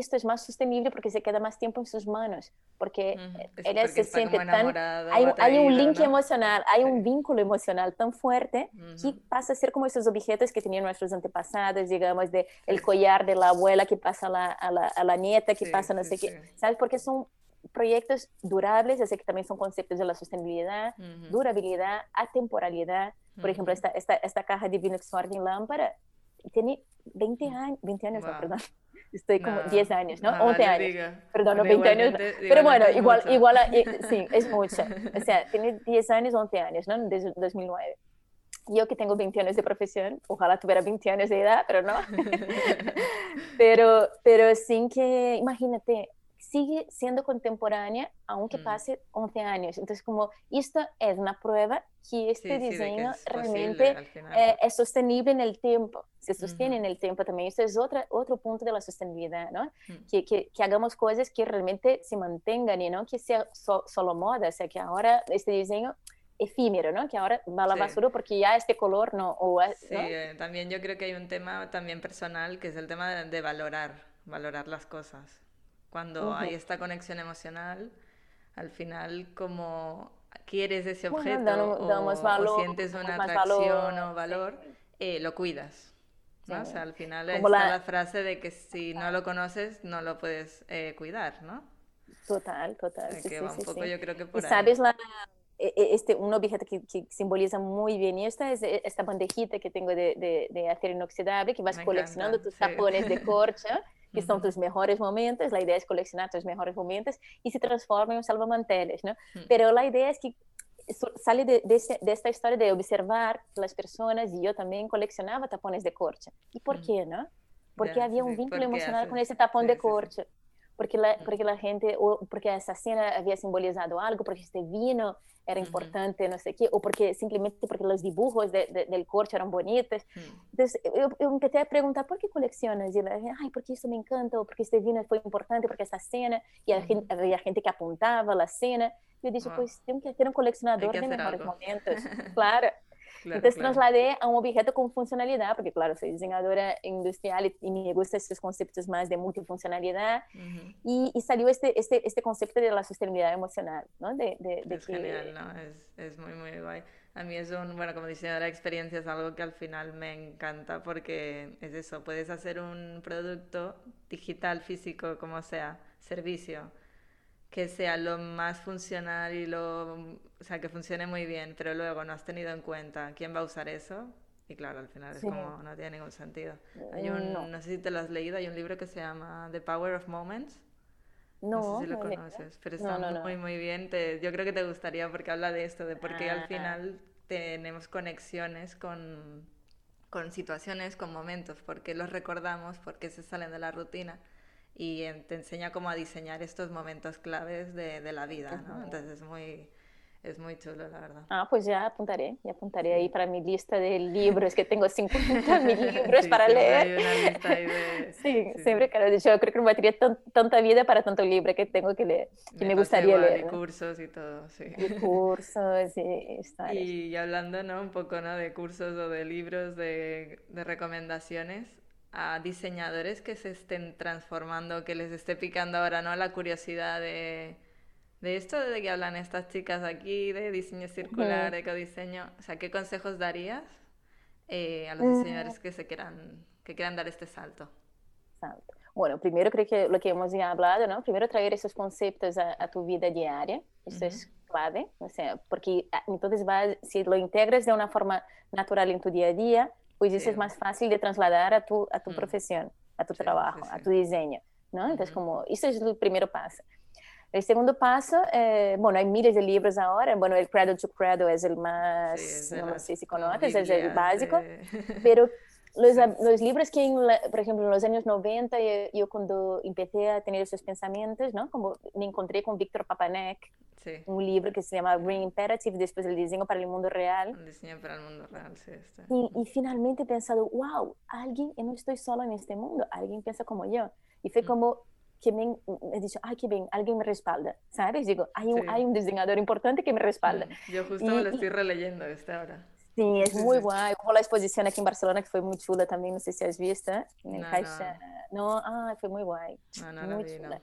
esto es más sostenible porque se queda más tiempo en sus manos, porque -huh. ella porque se siente tan... Hay, hay, un link ¿no? emocional, hay sí. un vínculo emocional tan fuerte uh -huh. que pasa a ser como esos objetos que tenían nuestros antepasados, digamos, de el collar de la abuela que pasa a la, a la, a la nieta, que sí, pasa no sí, sé qué, ¿sabes? Porque son proyectos durables, así que también son conceptos de la sostenibilidad, uh -huh. durabilidad, atemporalidad. Por ejemplo, esta, esta, esta caja de vino Exordium lámpara tiene 20 años, 20 años, wow. no, perdón estoy como no, 10 años, ¿no? no 11 años. Diga. Perdón, no, 20 años. Pero bueno, igual, igual, a, sí, es mucho. O sea, tiene 10 años, 11 años, ¿no? Desde 2009. Yo que tengo 20 años de profesión, ojalá tuviera 20 años de edad, pero no. pero, pero sin que, imagínate, sigue siendo contemporánea aunque mm. pase 11 años. Entonces, como esto es una prueba que este sí, diseño sí, que realmente eh, es sostenible en el tiempo, se sostiene -huh. en el tiempo también. Esto es otra, otro punto de la sostenibilidad, ¿no? -huh. que, que, que, hagamos cosas que realmente se mantengan y no que sea so, solo moda, o sea, que ahora este diseño efímero, ¿no? Que ahora va a la sí. basura porque ya este color no... O, sí, eh, también yo creo que hay un tema también personal que es el tema de, de valorar, valorar las cosas cuando uh -huh. hay esta conexión emocional, al final como quieres ese objeto o, sientes una atracción o valor, eh, lo cuidas. ¿no? O sea, al final está la... frase de que si no lo conoces, no lo puedes eh, cuidar, ¿no? Total, total. sí, que va un poco, yo creo que por y sabes la, e, e, este, un objeto que, que, simboliza muy bien esta es esta bandejita que tengo de, de, de acero inoxidable que vas coleccionando tus tapones de corcha que son tus mejores momentos, la idea es coleccionar tus mejores momentos y se transforma en un salvamanteles, ¿no? Pero la idea es que sale de, de, de, esta historia de observar las personas y yo también coleccionaba tapones de corcha. ¿Y por qué, no? Porque había un vínculo emocional con ese tapón de corcha. Porque la, porque la gente, o porque esa cena había simbolizado algo, porque este vino era importante, no sé qué, o porque simplemente porque los dibujos de, del corcho eran bonitos. Entonces yo, yo, empecé a preguntar, ¿por qué coleccionas? Y la gente, ay, porque eso me encanta, o porque este vino fue importante, porque esta cena, y gente, había gente que apuntaba la cena. Yo dije, pues tengo que ser un coleccionador de mejores algo. momentos. claro. Claro, Entonces claro. trasladé a un objeto con funcionalidad, porque claro, soy diseñadora industrial y, y me gustan estos conceptos más de multifuncionalidad. Uh -huh. y, y, salió este, este, este concepto de la sostenibilidad emocional, ¿no? De, de, de es que... genial, ¿no? Es, es muy, muy guay. A mí es un, bueno, como diseñadora de experiencia es algo que al final me encanta porque es eso, puedes hacer un producto digital, físico, como sea, servicio que sea lo más funcional y lo, o sea, que funcione muy bien, pero luego no has tenido en cuenta quién va a usar eso. Y claro, al final sí. es como, no tiene ningún sentido. Hay un, no. no. sé si te lo has leído, hay un libro que se llama The Power of Moments. No, no sé si lo conoces, pero está muy, muy bien. Te, yo creo que te gustaría porque habla de esto, de por qué ah. al final tenemos conexiones con, con situaciones, con momentos, por qué los recordamos, por qué se salen de la rutina y te enseña cómo a diseñar estos momentos claves de, de la vida, ¿no? Entonces es muy, es muy chulo, la verdad. Ah, pues ya apuntaré, ya apuntaré ahí para mi lista de libros, que tengo 50 mil libros sí, para leer. Hay una lista ahí de... sí, sí, siempre, claro, yo creo que no me batería tanta vida para tanto libro que tengo que leer, que me, me gustaría leer. Y ¿no? cursos y todo, sí. Y cursos, sí, está. Y hablando, ¿no? Un poco, ¿no? De cursos o de libros, de, de recomendaciones, a diseñadores que se estén transformando, que les esté picando ahora no la curiosidad de, de esto de que hablan estas chicas aquí, de diseño circular, de ecodiseño. O sea, ¿qué consejos darías eh, a los diseñadores que se quieran, que quieran dar este salto? Salto. Bueno, primero creo que lo que hemos ya hablado, ¿no? Primero traer esos conceptos a, a tu vida diaria, eso uh -huh. es clave, o sea, porque ah, entonces va, si lo integras de una forma natural en tu día a día, pues eso sí. es más fácil de trasladar a tu, a tu mm. profesión, a tu sí, trabajo, sí, a tu diseño, ¿no? Entonces, mm -hmm. como, eso es el primer paso. El segundo paso, eh, bueno, hay miles de libros ahora, bueno, el Cradle to Cradle es el más, es no sé si conoces, es el básico, pero los, los, libros que, en la, por ejemplo, en los años 90, yo, yo, cuando empecé a tener esos pensamientos, ¿no? Como me encontré con Víctor Papanek, sí. un libro que se llama Green Imperative, después el diseño para el mundo real. El diseño para el mundo real, sí. Está. Y, y, finalmente he pensado, wow, alguien, yo no estoy solo en este mundo, alguien piensa como yo. Y fue mm. como que me he dicho, ay, qué bien, alguien me respalda, ¿sabes? Digo, hay un, sí. hay un diseñador importante que me respalda. Mm. Yo justo y, lo estoy releyendo este ahora. Sí, es muy guay. Hubo la exposición aquí en Barcelona que fue muy chula también, no sé si has visto. En el no, Caixa. No. no, ah, fue muy guay. No, no muy vi, chula.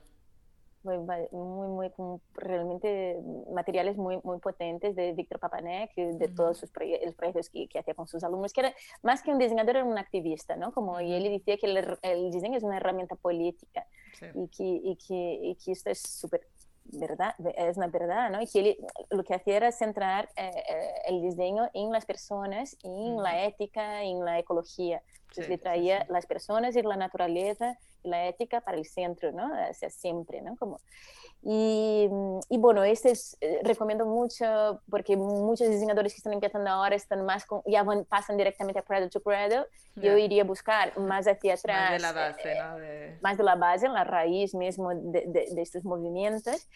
Muy, muy, muy, realmente materiales muy, muy potentes de Víctor Papanek, de uh -huh. todos sus proye los proyectos que, que, hacía con sus alumnos, que era más que un diseñador, era un activista, ¿no? Como, y él decía que el, el, diseño es una herramienta política sí. y, que, y, que, y que esto es súper verdad, es una verdad, ¿no? Y que él, lo que hacía era centrar eh, eh, el diseño en las personas, en la ética, en la ecología. Entonces sí, le traía sí, sí. las personas y la naturaleza y la ética para el centro, ¿no? O sea, siempre, ¿no? Como, y, y, bueno, este es, eh, recomiendo mucho porque muchos diseñadores que están empezando ahora están más con, ya van, pasan directamente a Cradle to Cradle. Yeah. Yo iría a buscar más hacia atrás. Más de la base, ¿no? De... Más de la base, la raíz mismo de, de, de estos movimientos.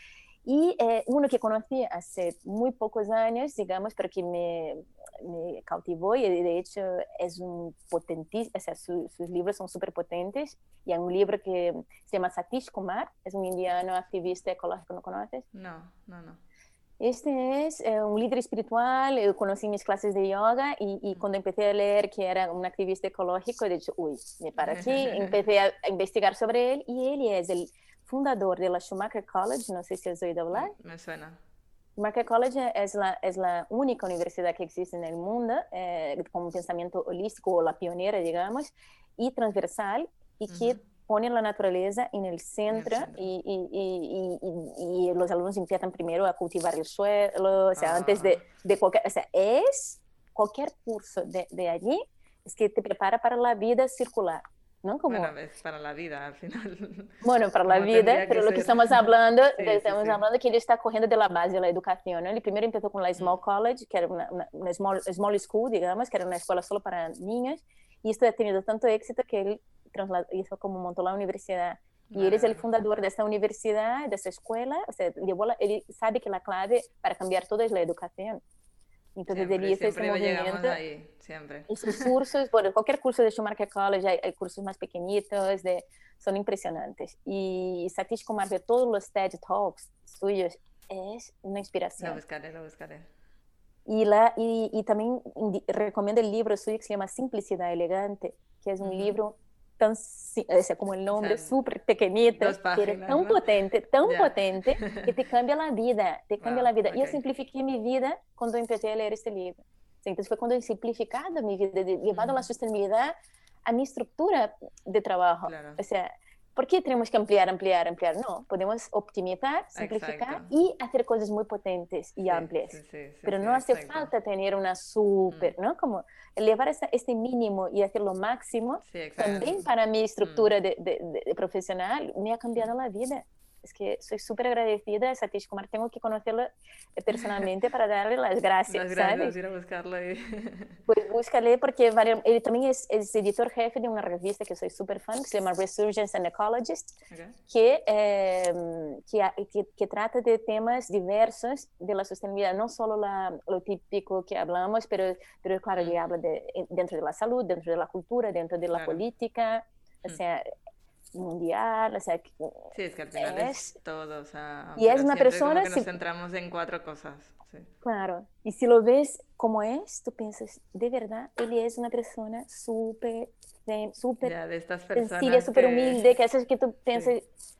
Y eh, uno que conocí hace muy pocos años, digamos, pero que me, me cautivó y de hecho es un potentísimo, o sea, su, sus libros son súper potentes. Y hay un libro que se llama Satish Kumar, es un indiano activista ecológico, ¿no conoces? No, no, no. Este es eh, un líder espiritual, yo conocí mis clases de yoga y, y, cuando empecé a leer que era un activista ecológico, he dicho, uy, me para aquí, empecé a, a investigar sobre él y él es el fundador de la Schumacher College, no sé si has oído hablar. Me suena. Marquette College es la, es la única universidad que existe en el mundo eh, con un pensamiento holístico o la pionera, digamos, y transversal y que pone la naturaleza en el centro, Y, y, y, y, los alumnos empiezan primero a cultivar el suelo, o sea, antes de, ah. de, cualquier, o sea, es cualquier curso de, de allí, es que te prepara para la vida circular. ¿No? Como... Bueno, es para la vida al final. Bueno, para la vida, pero lo que estamos hablando, sí, estamos sí, sí. hablando que él está cogiendo de la base de la educación. ¿no? Él primero empezó con la Small College, que era una, una, una small, small, School, digamos, que era una escuela solo para niños, y esto ha tenido tanto éxito que él hizo como montó la universidad. Y él es el fundador de esta universidad, de esta escuela, o sea, llevó la, él sabe que la clave para cambiar todo es la educación. Entonces siempre, ese movimiento. Ahí, siempre. Y sus cursos, bueno, cualquier curso de Schumacher College, hay, hay cursos más pequeñitos, de, son impresionantes. Y Satish Kumar de todos los TED Talks suyos es una inspiración. Lo buscaré, lo buscaré. Y, la, y, y también recomiendo el libro suyo que se llama Simplicidad Elegante, que es un uh -huh. libro tan, o sea, como el nombre, súper pequeñito, páginas, tan ¿no? potente, tan yeah. potente, que te cambia la vida, te cambia wow, la vida. Okay. Yo simplifiqué mi vida cuando empecé a leer este libro. Entonces fue cuando he simplificado mi vida, llevado mm. la sostenibilidad a mi estructura de trabajo. Claro. O sea, ¿por qué tenemos que ampliar, ampliar, ampliar? No, podemos optimizar, simplificar exacto. y hacer cosas muy potentes y sí, amplias. Sí, sí, Pero no hace exacto. falta tener una súper, mm. ¿no? Como elevar esta, este mínimo y hacer lo máximo, también para mi estructura mm. de, de, de, profesional me ha cambiado la vida. Es que soy súper agradecida a Satish Kumar. Tengo que conocerlo personalmente para darle las gracias. Las gracias, ¿sabes? ir a buscarlo. Y... Pues búscale porque él también es, es, editor jefe de una revista que soy súper fan, que se llama Resurgence and Ecologist, okay. que, eh, que, que, que, trata de temas diversos de la sostenibilidad, no solo la, lo típico que hablamos, pero, pero claro, mm. habla de, dentro de la salud, dentro de la cultura, dentro de la claro. política. O sea, mundial, o sea, sí, es que al final es, es todo, o sea, y es una persona que nos centramos en cuatro cosas. Sí. Claro, y si lo ves como es, tú piensas, de verdad, él es una persona súper, súper sencilla, súper que... humilde, que haces que tú piensas, sí.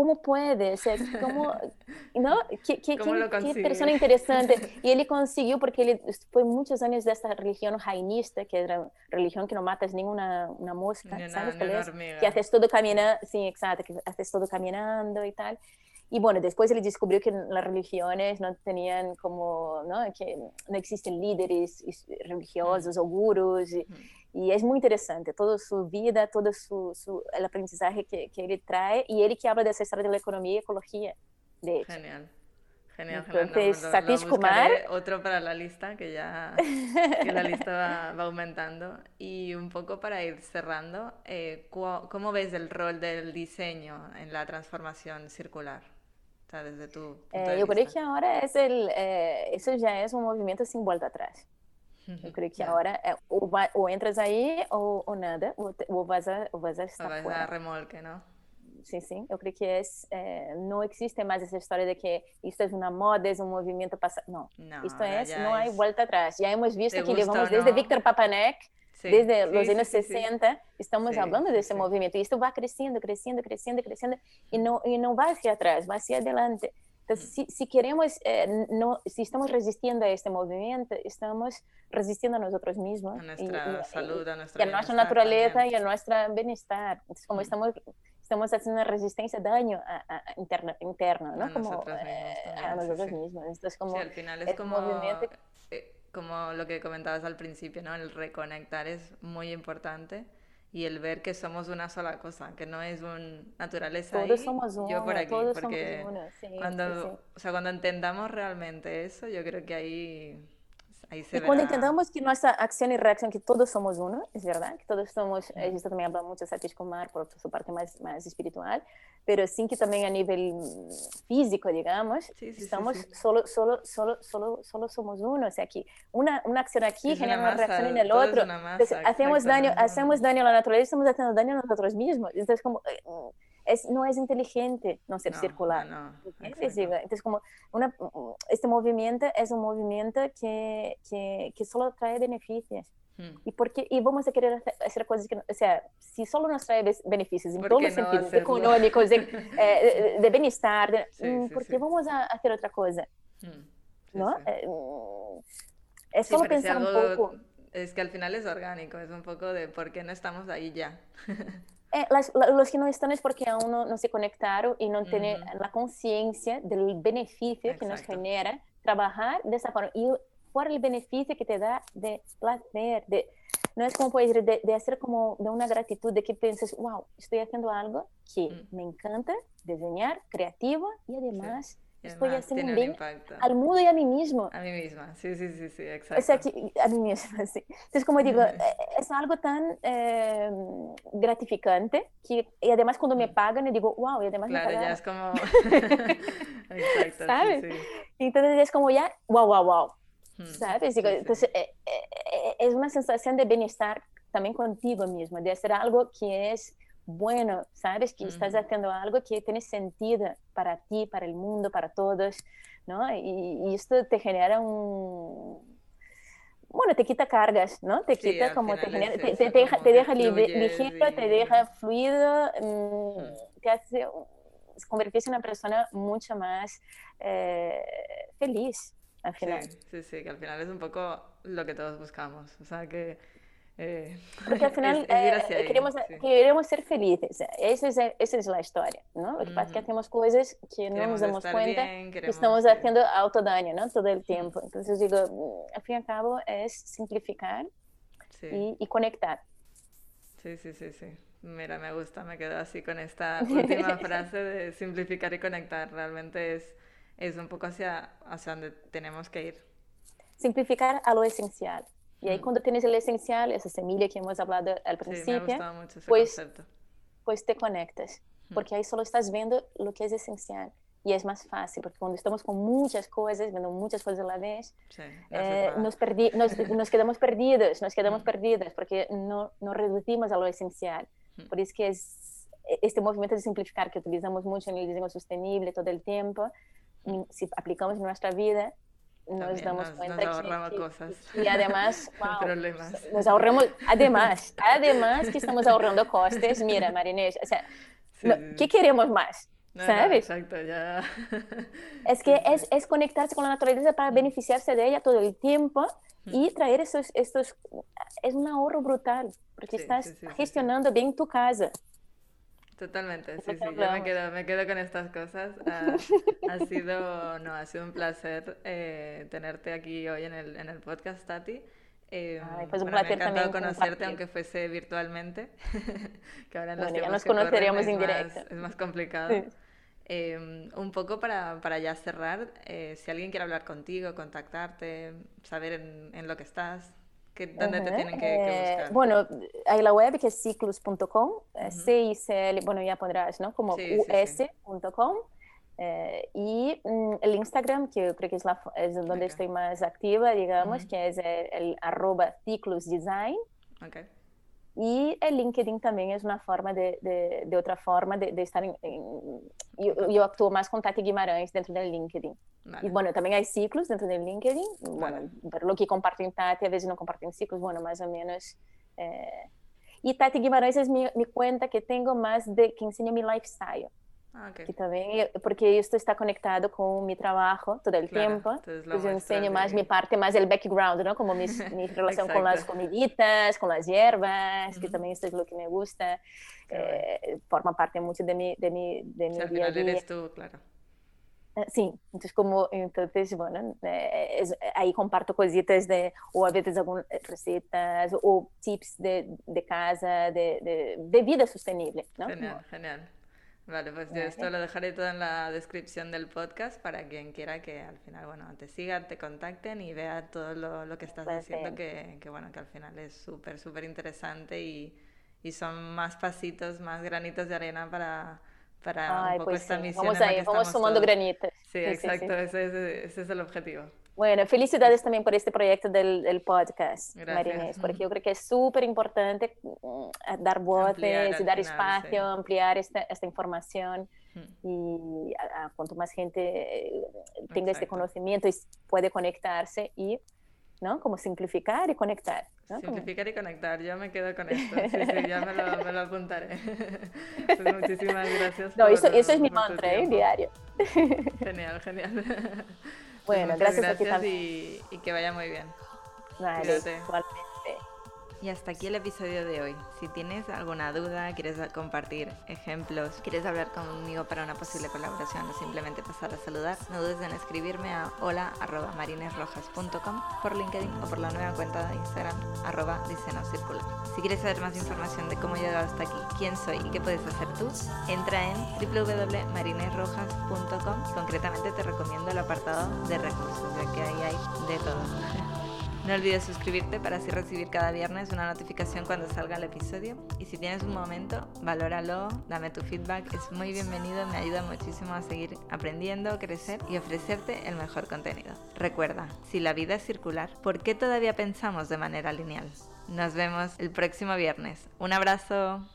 ¿Cómo puede? O sea, ¿cómo, ¿no? ¿Qué, qué, ¿Cómo qué, qué, persona interesante. Y él consiguió, porque él fue muchos años de esta religión jainista, que era religión que no matas ninguna una mosca, ni ¿sabes una, es? Hormiga. Que haces todo caminando, sí, exacto, que haces todo caminando y tal. Y bueno, después él descubrió que las religiones no tenían como, ¿no? Que no existen líderes religiosos mm. o gurús. Y, mm. Y es muy interesante toda su vida, todo su, su el aprendizaje que, que, él trae y él que habla de esa historia de la economía y ecología. De hecho. Genial. Genial, Entonces. No, Satish Kumar. Otro para la lista, que ya que la lista va, va, aumentando. Y un poco para ir cerrando, eh, ¿cómo ves el rol del diseño en la transformación circular? O sea, desde tu eh, yo creo que ahora es el, eh, eso ya es un movimiento sin vuelta atrás. Eu creio que agora é, ou, vai, ou, entras aí ou, nada, ou, ou, vas a, ou vas a estar vas fora. a remolque, não? Sim, sim. Eu creio que é, é, não existe mais essa história de que isto é uma moda, é um movimento passado. Não. não isto é, não há volta atrás. Já hemos visto que gusta levamos o desde no? Víctor Papanek, Sí, desde sí, anos sí, 60, estamos sí, desse movimento. E isto vai crescendo, crescendo, crescendo, crescendo, e não, e não vai hacia atrás, vai hacia adelante. Entonces, si, si queremos, eh, no, si estamos resistiendo a este movimiento, estamos resistiendo a nosotros mismos. A nuestra y, salud, a nuestra y a nuestra naturaleza también. y a nuestro bienestar. Entonces, como Mm. estamos, estamos haciendo una resistencia, daño a, a- interno, interno, ¿no? A como nosotros mismos eh, también, a nosotros sí. mismos. Entonces, como Sí, al final es como, movimiento- eh, como lo que comentabas al principio, ¿no? El reconectar es muy importante y el ver que somos una sola cosa, que no es un naturaleza todos ahí, somos uno, yo por aquí, todos porque somos uno. Sí, cuando, sí, sí. o sea, cuando entendamos realmente eso, yo creo que ahí, Y cuando verá. entendamos que nuestra acción y reacción, que todos somos uno, es verdad, que todos somos, Mm. esto también habla mucho Satish Kumar por su parte más, más espiritual, pero sí que también a nivel mm, físico, digamos, Sí, sí, estamos sí. Solo, solo, solo, solo, solo somos uno, o sea, que acción aquí Es una genera una, masa, reacción en el todo es otro, una masa, Entonces, hacemos daño, no, no. hacemos daño a la naturaleza, estamos haciendo daño a nosotros mismos, entonces como, eh, es, no es inteligente no ser No, circular. no, Entonces, como una, este movimiento es un movimiento que, que, que solo trae beneficios. Mm. ¿Y, por qué? y vamos a querer hacer, cosas que, o sea, si solo nos trae beneficios en ¿Por todos los no sentidos, hacerlo? económicos, de, eh, de- bienestar, de, Sí, mm, sí, ¿por sí. vamos a hacer otra cosa? Mm, ¿No? Eh, es como pensar un poco... Es que al final es orgánico, es un poco de por qué no estamos ahí ya. Eh, los que no están es porque aún no, se conectaron y no tienen la conciencia del beneficio que nos genera trabajar de esa forma. Y por el beneficio que te da de placer, de, no es como puedes de, de, hacer como de una gratitud, de que pienses, wow, estoy haciendo algo que mm. me encanta, diseñar, creativo y además estoy haciendo un bien al mundo y a mí mismo. A mí misma, sí, sí, sí, sí, exacto. O sea, que, a mí misma, sí. Entonces, como digo, eh, es algo tan eh, gratificante que, y además cuando me mm. pagan, yo digo, wow, y además claro, me pagan. ya es como... exacto, ¿sabes? Sí, sí. Entonces es como ya, wow, wow, wow. Hmm. ¿Sabes? Digo, entonces, eh, es una sensación de bienestar también contigo mismo, de hacer algo que es bueno, sabes que estás haciendo algo que tiene sentido para ti, para el mundo, para todos, ¿no? Y, esto te genera un... Bueno, te quita cargas, ¿no? Te quita como te, genera, te, deja, te deja ligero, te deja fluido, mm, te hace convertirse en una persona mucho más eh, feliz al final. Sí, sí, sí, que al final es un poco lo que todos buscamos. O sea, que eh, Porque al final eh, queremos, queremos, ser felices, esa es, esa es la historia, ¿no? Lo que pasa es que hacemos cosas que no nos damos cuenta que estamos haciendo autodaño, ¿no? Todo el tiempo. Entonces digo, mm, al fin y al cabo es simplificar y, y, conectar. Sí, sí, sí, sí. Mira, me gusta, me quedo así con esta última frase de simplificar y conectar. Realmente es, es un poco hacia, hacia donde tenemos que ir. Simplificar a lo esencial. Y ahí cuando tienes el esencial, esa semilla que hemos hablado al principio, sí, pues, concepto. pues te conectas, porque ahí solo estás viendo lo que es esencial. Y es más fácil, porque cuando estamos con muchas cosas, viendo muchas cosas a la vez, eh, nos, perdi nos, nos, quedamos perdidos, nos quedamos perdidos, porque no, no reducimos a lo esencial. Por eso que es este movimiento de simplificar que utilizamos mucho en el diseño sostenible todo el tiempo, si aplicamos en nuestra vida, nos damos cuenta nos ahorramos cosas. Y además, problemas. nos ahorramos, además, además que estamos ahorrando costes, mira, Marinés, o sea, ¿qué queremos más? ¿Sabes? exacto, ya. Es que es, es, conectarse con la naturaleza para beneficiarse de ella todo el tiempo y traer esos, estos, es un ahorro brutal, porque estás gestionando bien tu casa. Totalmente, sí, sí, yo me quedo, me quedo con estas cosas. Ha, ha, sido, no, ha sido un placer eh, tenerte aquí hoy en el, en el podcast, Tati. Eh, Ay, pues un bueno, placer me ha encantado conocerte, aunque fuese virtualmente, que ahora en los bueno, ya nos conoceríamos en directo. Es más complicado. Sí. Eh, un poco para, para ya cerrar, eh, si alguien quiere hablar contigo, contactarte, saber en, en lo que estás, ¿Dónde te tienen que, eh, buscar? bueno, hay la web que es ciclus.com, uh C-I-C-L, bueno, ya pondrás, ¿no? Como sí, us.com. Eh, y mm, el Instagram, que creo que es, la, es donde okay. estoy más activa, digamos, que es el, el arroba ciclusdesign. Okay. Y el LinkedIn también es una forma de, de, de otra forma de, de estar en, en yo, yo, actúo más con Tati Guimarães dentro del LinkedIn. Vale. Y bueno, también hay ciclos dentro del LinkedIn. Bueno, vale. lo que comparto en Tati, a veces no comparto en ciclos, bueno, más o menos. Eh... Y Tati Guimarães es mi, mi, cuenta que tengo más de, que enseña mi lifestyle. Ah, okay. Que también, porque esto está conectado con mi trabajo todo el claro, tiempo. Entonces yo enseño más mi parte, más el background, ¿no? Como mis, mi relación con las comiditas, con las hierbas, uh -huh. que también esto es lo que me gusta. Eh, forma parte mucho de mi, de mi, de mi sí, día a día. Eres tú, claro. Uh, sí, entonces como, entonces, bueno, eh, es, ahí comparto cositas de, o a veces algunas recetas, o tips de, de casa, de, de, de vida sostenible, ¿no? Genial, genial. Vale, pues yo esto lo dejaré todo en la descripción del podcast para quien quiera que al final, bueno, te siga, te contacten y vea todo lo, lo que estás pues haciendo, que, que, bueno, que al final es súper, súper interesante y, y, son más pasitos, más granitos de arena para, para Ay, un poco pues esta sí. misión. Vamos ahí, vamos sumando todos. granitos. Sí, sí exacto, sí. Ese, ese, ese es el objetivo. Bueno, felicidades también por este proyecto del, del podcast, Gracias. Marinés, porque yo creo que es súper importante dar voces y dar espacio, sí. ampliar esta, esta información y a, a cuanto más gente eh, tenga Exacto. este conocimiento y puede conectarse y ¿no? Como simplificar y conectar. ¿no? Simplificar y conectar, yo me quedo con esto. Sí, sí, ya me lo, me lo apuntaré. pues muchísimas gracias. No, por, eso, eso, es mi mantra, ¿eh? Diario. Genial, genial. Bueno, gracias, a ti también. Y, y que vaya muy bien. Vale. Y hasta aquí el episodio de hoy. Si tienes alguna duda, quieres compartir ejemplos, quieres hablar conmigo para una posible colaboración o simplemente pasar a saludar, no dudes en escribirme a hola.marinesrojas.com por LinkedIn o por la nueva cuenta de Instagram arroba circular. Si quieres saber más información de cómo he llegado hasta aquí, quién soy y qué puedes hacer tú, entra en www.marinesrojas.com. Concretamente te recomiendo el apartado de recursos, ya que ahí hay de todo. No olvides suscribirte para así recibir cada viernes una notificación cuando salga el episodio. Y si tienes un momento, valóralo, dame tu feedback, es muy bienvenido, me ayuda muchísimo a seguir aprendiendo, crecer y ofrecerte el mejor contenido. Recuerda, si la vida es circular, ¿por qué todavía pensamos de manera lineal? Nos vemos el próximo viernes. Un abrazo.